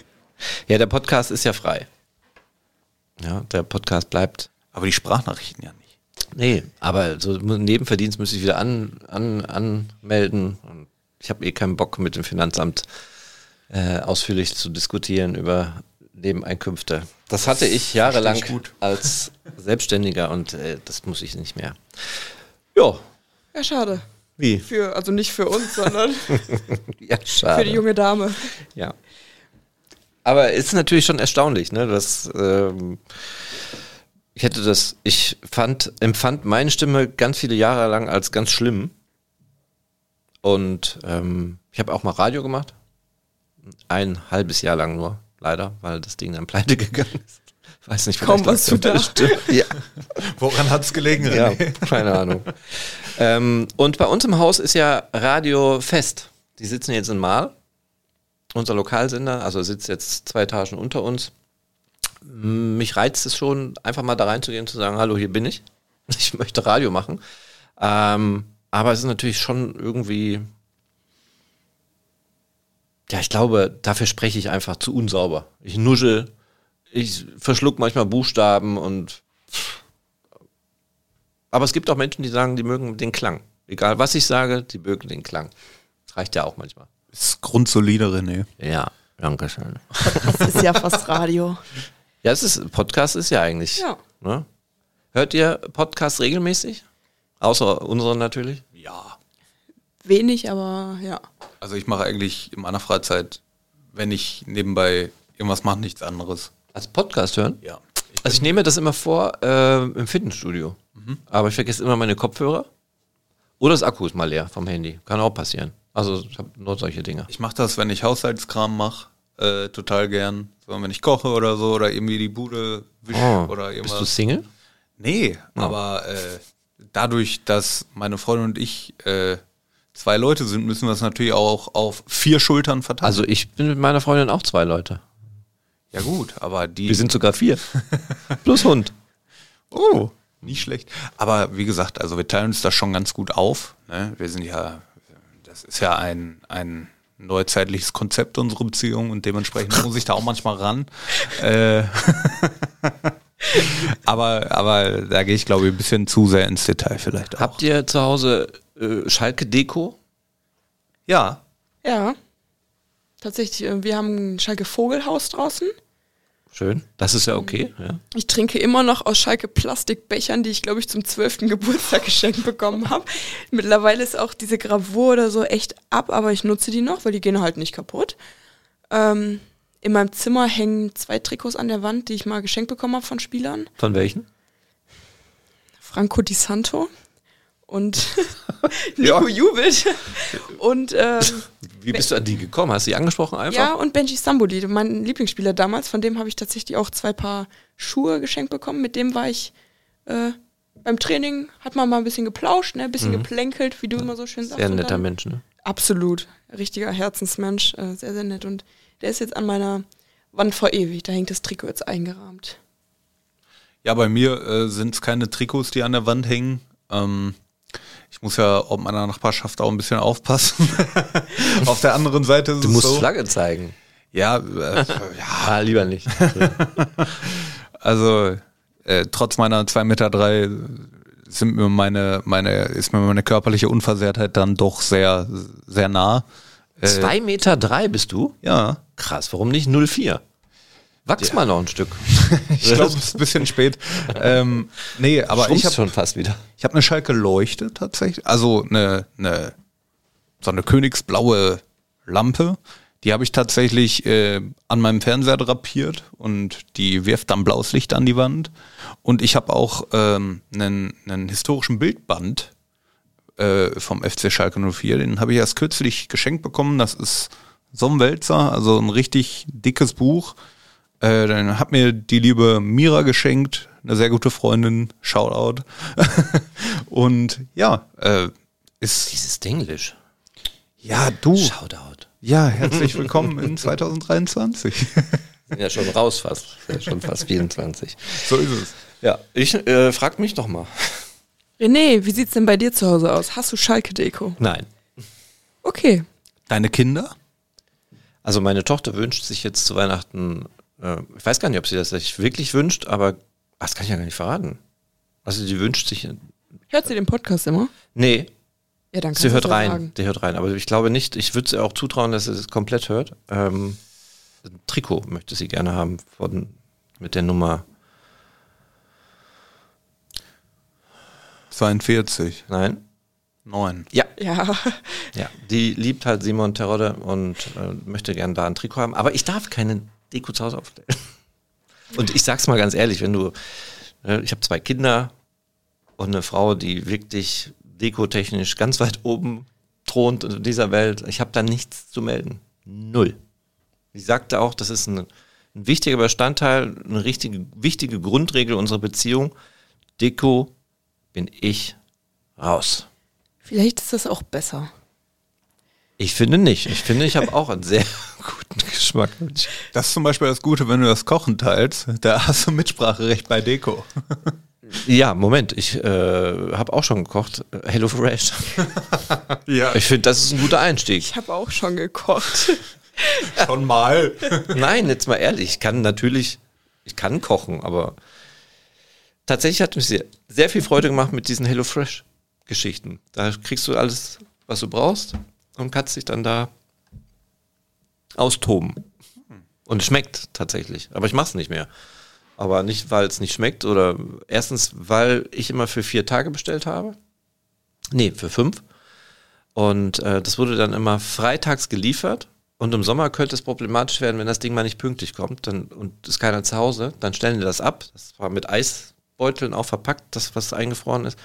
ja, der Podcast ist ja frei. Ja, der Podcast bleibt. aber die Sprachnachrichten ja nicht. Nee, aber so Nebenverdienst müsste ich wieder an, an, anmelden. Und ich habe eh keinen Bock mit dem Finanzamt äh, ausführlich zu diskutieren über Nebeneinkünfte. Das hatte ich jahrelang ich gut. als Selbstständiger und äh, das muss ich nicht mehr. Ja, Ja, schade. wie? Für, also nicht für uns, sondern Ja, für die junge Dame. Ja. Aber es ist natürlich schon erstaunlich, ne, dass ähm, ich hätte das, ich fand, empfand meine Stimme ganz viele Jahre lang als ganz schlimm. Und ähm, ich habe auch mal Radio gemacht. Ein halbes Jahr lang nur, leider, weil das Ding dann pleite gegangen ist. Weiß nicht, Kaum an meiner da. Ja. Woran hat es gelegen, Ja, René? keine Ahnung. ähm, und bei uns im Haus ist ja Radio fest. Die sitzen jetzt in Mahl. Unser Lokalsender, also sitzt jetzt zwei Etagen unter uns. Mich reizt es schon, einfach mal da reinzugehen und zu sagen, hallo, hier bin ich. Ich möchte Radio machen. Ähm, aber es ist natürlich schon irgendwie, ja, ich glaube, dafür spreche ich einfach zu unsauber. Ich nuschel, ich verschluck manchmal Buchstaben und Aber es gibt auch Menschen, die sagen, die mögen den Klang. Egal was ich sage, die mögen den Klang. Das reicht ja auch manchmal. Ist grundsolide, René. Ja, danke schön. Das ist ja fast Radio. Ja, es ist, Podcast ist ja eigentlich. Ja. Ne? Hört ihr Podcasts regelmäßig? Außer unseren natürlich. Ja. Wenig, aber ja. Also ich mache eigentlich in meiner Freizeit, wenn ich nebenbei irgendwas mache, nichts anderes. Als Podcast hören? Ja. Also ich nehme mir das immer vor äh, im Fitnessstudio. Aber ich vergesse immer meine Kopfhörer. Oder das Akku ist mal leer vom Handy. Kann auch passieren. Also ich habe nur solche Dinge. Ich mache das, wenn ich Haushaltskram mache, äh, total gern. So, wenn ich koche oder so oder irgendwie die Bude wische Oh, oder bist irgendwas. du Single? Nee, aber äh, dadurch, dass meine Freundin und ich äh, zwei Leute sind, müssen wir es natürlich auch auf vier Schultern verteilen. Also ich bin mit meiner Freundin auch zwei Leute. Ja gut, aber die Wir sind sogar vier. Plus Hund. oh nicht schlecht. Aber wie gesagt, also wir teilen uns das schon ganz gut auf. Ne? Wir sind ja, das ist ja ein ein neuzeitliches Konzept unsere Beziehung und dementsprechend muss ich da auch manchmal ran. Äh, aber aber da gehe ich glaube ich ein bisschen zu sehr ins Detail vielleicht auch. Habt ihr zu Hause äh, Schalke-Deko? ja, Ja. Tatsächlich, äh, wir haben ein Schalke Vogelhaus draußen. Schön. Das ist ja okay. Ja. Ich trinke immer noch aus Schalke Plastikbechern, die ich, glaube ich, zum 12. Geburtstag geschenkt bekommen habe. Mittlerweile ist auch diese Gravur oder so echt ab, aber ich nutze die noch, weil die gehen halt nicht kaputt. Ähm, in meinem Zimmer hängen zwei Trikots an der Wand, die ich mal geschenkt bekommen habe von Spielern. Von welchen? Franco Di Santo und Nico jubelt. Und ähm, Wie bist du an die gekommen? Hast du die angesprochen einfach? ja, und Benji Stamboli, mein Lieblingsspieler damals, von dem habe ich tatsächlich auch zwei Paar Schuhe geschenkt bekommen. Mit dem war ich äh, beim Training, hat man mal ein bisschen geplauscht, ne, ein bisschen geplänkelt, wie du immer so schön sagst. Mhm. Sehr netter dann- Mensch, ne? Absolut. Richtiger Herzensmensch, äh, sehr, sehr nett. Und der ist jetzt an meiner Wand verewigt. Da hängt das Trikot jetzt eingerahmt. Ja, bei mir äh, sind es keine Trikots, die an der Wand hängen. Ähm, ich muss ja auf meiner Nachbarschaft auch ein bisschen aufpassen. auf der anderen Seite ist Du es musst so. Flagge zeigen. Ja, äh, Ah, lieber nicht. also äh, trotz meiner 2,3 Meter drei sind mir meine, meine, ist mir meine körperliche Unversehrtheit dann doch sehr, sehr nah. Äh, Zwei Meter drei bist du? Ja, Krass, warum nicht 0,4? Wachs mal noch ein Stück. ich glaube, es ist ein bisschen spät. Ähm, nee, aber ich Schrumpfst habe schon fast wieder. Ich habe eine Schalke Leuchte tatsächlich, also eine, eine so eine königsblaue Lampe. Die habe ich tatsächlich äh, an meinem Fernseher drapiert und die wirft dann blaues Licht an die Wand. Und ich habe auch ähm, einen, einen historischen Bildband äh, vom FC Schalke 04. Den habe ich erst kürzlich geschenkt bekommen. Das ist so ein Wälzer, also ein richtig dickes Buch. Äh, dann hat mir die liebe Mira geschenkt, eine sehr gute Freundin, Shoutout. und ja, äh, ist Dieses Denglisch. ja du. Shoutout. Ja, herzlich willkommen in 2023. Sind ja schon raus fast. Ja, schon fast 24. so ist es. Ja, ich äh, frag mich doch mal. René, wie sieht's denn bei dir zu Hause aus? Hast du Schalke-Deko? Nein. Okay. Deine Kinder? Also meine Tochter wünscht sich jetzt zu Weihnachten, äh, ich weiß gar nicht, ob sie das sich wirklich wünscht, aber ach, das kann ich ja gar nicht verraten. Also die wünscht sich, Hört sie den Podcast immer? nee, Ja, dann sie hört das ja rein, sagen. die hört rein. Aber ich glaube nicht, ich würde sie auch zutrauen, dass sie es komplett hört. Ähm, ein Trikot möchte sie gerne haben von, mit der Nummer, 42. nein? 9. Ja, Ja, Ja, die liebt halt Simon Terodde und äh, möchte gerne da ein Trikot haben. Aber ich darf keine Deko zu Hause aufstellen. Und ich sag's mal ganz ehrlich, wenn du, äh, ich habe zwei Kinder und eine Frau, die wirklich dekotechnisch ganz weit oben thront in dieser Welt. Ich habe da nichts zu melden. Null. Sie sagte auch, das ist ein, ein wichtiger Bestandteil, eine richtige, wichtige Grundregel unserer Beziehung. Deko bin ich raus. vielleicht ist das auch besser. Ich finde nicht. Ich finde, ich habe auch einen sehr guten Geschmack. Das ist zum Beispiel das Gute, wenn du das Kochen teilst. Da hast du Mitspracherecht bei Deko. Ja, Moment, ich äh, habe auch schon gekocht. Hello Fresh. Ja. Ich finde, das ist ein guter Einstieg. Ich habe auch schon gekocht. Schon mal. Nein, jetzt mal ehrlich, ich kann natürlich, ich kann kochen, aber tatsächlich hat mich sehr, sehr viel Freude gemacht mit diesen HelloFresh-Geschichten. Da kriegst du alles, was du brauchst und kannst dich dann da austoben. Und schmeckt tatsächlich. Aber ich mache es nicht mehr. Aber nicht, weil es nicht schmeckt oder erstens, weil ich immer für vier Tage bestellt habe. Nee, für fünf. Und äh, das wurde dann immer freitags geliefert. Und im Sommer könnte es problematisch werden, wenn das Ding mal nicht pünktlich kommt dann, und ist keiner zu Hause. Dann stellen die das ab. Das war mit Eisbeuteln auch verpackt, das, was eingefroren ist.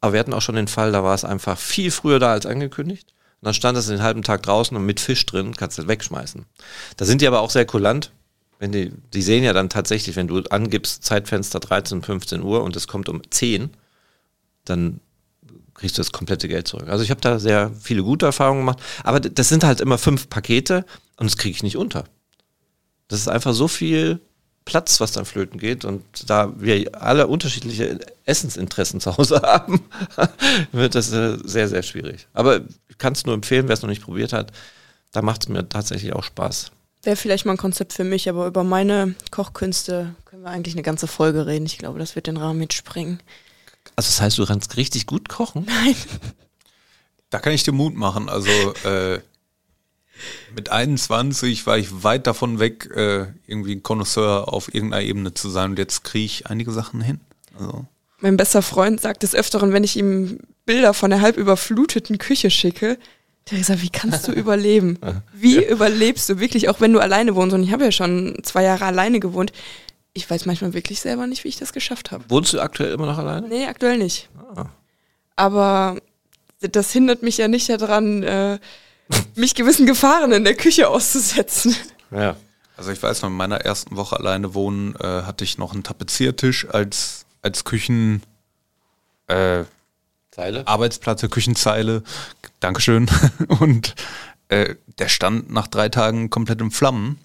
Aber wir hatten auch schon den Fall, da war es einfach viel früher da als angekündigt. Und dann stand es den halben Tag draußen und mit Fisch drin, kannst du das wegschmeißen. Da sind die aber auch sehr kulant. Wenn die, die sehen ja dann tatsächlich, wenn du angibst Zeitfenster 13, 15 Uhr und es kommt um 10, dann kriegst du das komplette Geld zurück. Also ich habe da sehr viele gute Erfahrungen gemacht. Aber das sind halt immer fünf Pakete und das kriege ich nicht unter. Das ist einfach so viel Platz, was dann flöten geht. Und da wir alle unterschiedliche Essensinteressen zu Hause haben, wird das äh, sehr, sehr schwierig. Aber ich kann es nur empfehlen, wer es noch nicht probiert hat. Da macht es mir tatsächlich auch Spaß. Wäre vielleicht mal ein Konzept für mich, aber über meine Kochkünste können wir eigentlich eine ganze Folge reden. Ich glaube, das wird den Rahmen mitspringen. Also das heißt, du kannst richtig gut kochen? Nein. Da kann ich dir Mut machen. Also äh, mit 21 war ich weit davon weg, äh, irgendwie ein Connoisseur auf irgendeiner Ebene zu sein. Und jetzt kriege ich einige Sachen hin. Also. Mein bester Freund sagt des Öfteren, wenn ich ihm Bilder von der halb überfluteten Küche schicke, der sagt, wie kannst du überleben? Wie ja. überlebst du wirklich, auch wenn du alleine wohnst? Und ich habe ja schon zwei Jahre alleine gewohnt. Ich weiß manchmal wirklich selber nicht, wie ich das geschafft habe. Wohnst du aktuell immer noch alleine? Nee, aktuell nicht. Ah. Aber das hindert mich ja nicht daran, äh, mich gewissen Gefahren in der Küche auszusetzen. Ja. Also ich weiß noch, in meiner ersten Woche alleine wohnen äh, hatte ich noch einen Tapeziertisch als, als Küchen... Äh, Zeile? Arbeitsplatte, Küchenzeile. Dankeschön. Und äh, der stand nach drei Tagen komplett in Flammen.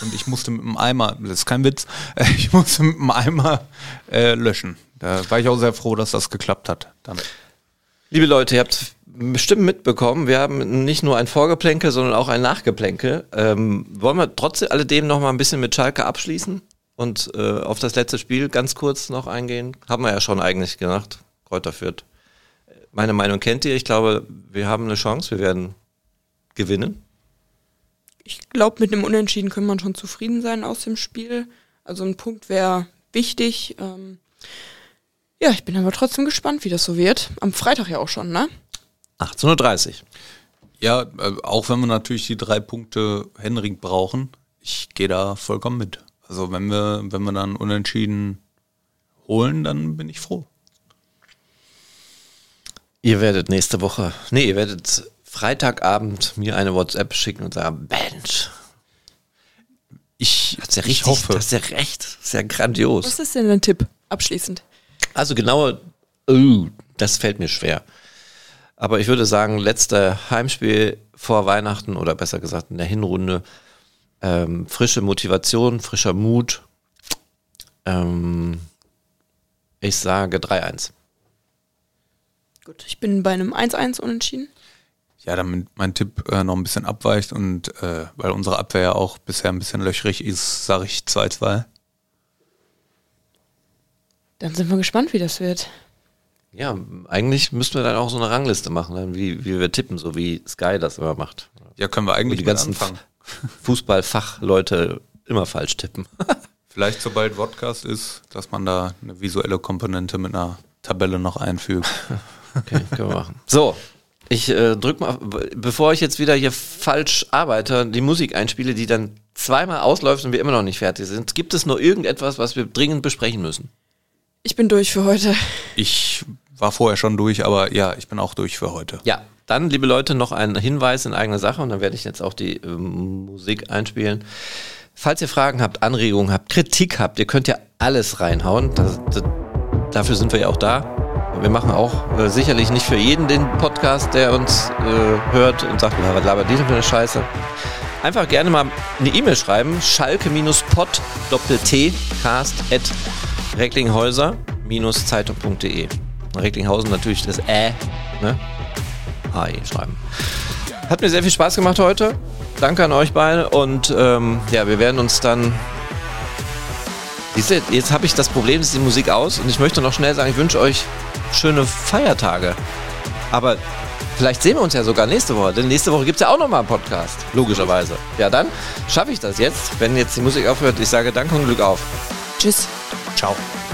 Und ich musste mit dem Eimer, das ist kein Witz, äh, ich musste mit dem Eimer äh, löschen. Da war ich auch sehr froh, dass das geklappt hat. Dann. Liebe Leute, ihr habt bestimmt mitbekommen, wir haben nicht nur ein Vorgeplänkel, sondern auch ein Nachgeplänkel. Ähm, wollen wir trotz alledem noch mal ein bisschen mit Schalke abschließen und äh, auf das letzte Spiel ganz kurz noch eingehen? Haben wir ja schon eigentlich gemacht. Kräuter führt. Meine Meinung kennt ihr. Ich glaube, wir haben eine Chance. Wir werden gewinnen. Ich glaube, mit einem Unentschieden kann man schon zufrieden sein aus dem Spiel. Also ein Punkt wäre wichtig. Ähm ja, ich bin aber trotzdem gespannt, wie das so wird. Am Freitag ja auch schon, ne? 18.30 Uhr. Ja, äh, auch wenn wir natürlich die drei Punkte Henrik brauchen, ich gehe da vollkommen mit. Also wenn wir, wenn wir dann unentschieden holen, dann bin ich froh. Ihr werdet nächste Woche, nee, ihr werdet Freitagabend mir eine WhatsApp schicken und sagen, Mensch, ich, ja richtig, ich hoffe. Das ist ja recht, das ist ja grandios. Was ist denn dein Tipp abschließend? Also genau, uh, das fällt mir schwer. Aber ich würde sagen, letzte Heimspiel vor Weihnachten oder besser gesagt in der Hinrunde, ähm, frische Motivation, frischer Mut. Ähm, ich sage 3-1. Gut, ich bin bei einem 1-1 unentschieden. Ja, damit mein Tipp äh, noch ein bisschen abweicht und äh, weil unsere Abwehr ja auch bisher ein bisschen löchrig ist, sage ich 2-2. Dann sind wir gespannt, wie das wird. Ja, eigentlich müssten wir dann auch so eine Rangliste machen, wie, wie wir tippen, so wie Sky das immer macht. Ja, können wir eigentlich die ganzen anfangen. Fußballfachleute immer falsch tippen. Vielleicht sobald Podcast ist, dass man da eine visuelle Komponente mit einer Tabelle noch einfügt. okay, können wir machen. So, ich äh, drück mal, bevor ich jetzt wieder hier falsch arbeite, die Musik einspiele, die dann zweimal ausläuft und wir immer noch nicht fertig sind. Gibt es nur irgendetwas, was wir dringend besprechen müssen? Ich bin durch für heute. Ich war vorher schon durch, aber ja, ich bin auch durch für heute. Ja, dann, liebe Leute, noch ein Hinweis in eigener Sache und dann werde ich jetzt auch die äh, Musik einspielen. Falls ihr Fragen habt, Anregungen habt, Kritik habt, ihr könnt ja alles reinhauen. Das, das, dafür sind wir ja auch da. Wir machen auch äh, sicherlich nicht für jeden den Podcast, der uns äh, hört und sagt, was labert die denn für eine Scheiße. Einfach gerne mal eine E-Mail schreiben, schalke-pod, doppel-t, cast, at recklinghäuser-zeitung.de. Recklinghausen natürlich das Ä, ne? HE schreiben. Hat mir sehr viel Spaß gemacht heute. Danke an euch beide und ähm, ja, wir werden uns dann Siehst du, jetzt habe ich das Problem, ist die Musik aus und ich möchte noch schnell sagen, ich wünsche euch schöne Feiertage. Aber vielleicht sehen wir uns ja sogar nächste Woche, denn nächste Woche gibt es ja auch nochmal einen Podcast, logischerweise. Ja, dann schaffe ich das jetzt, wenn jetzt die Musik aufhört. Ich sage Danke und Glück auf. Tschüss. Tchau.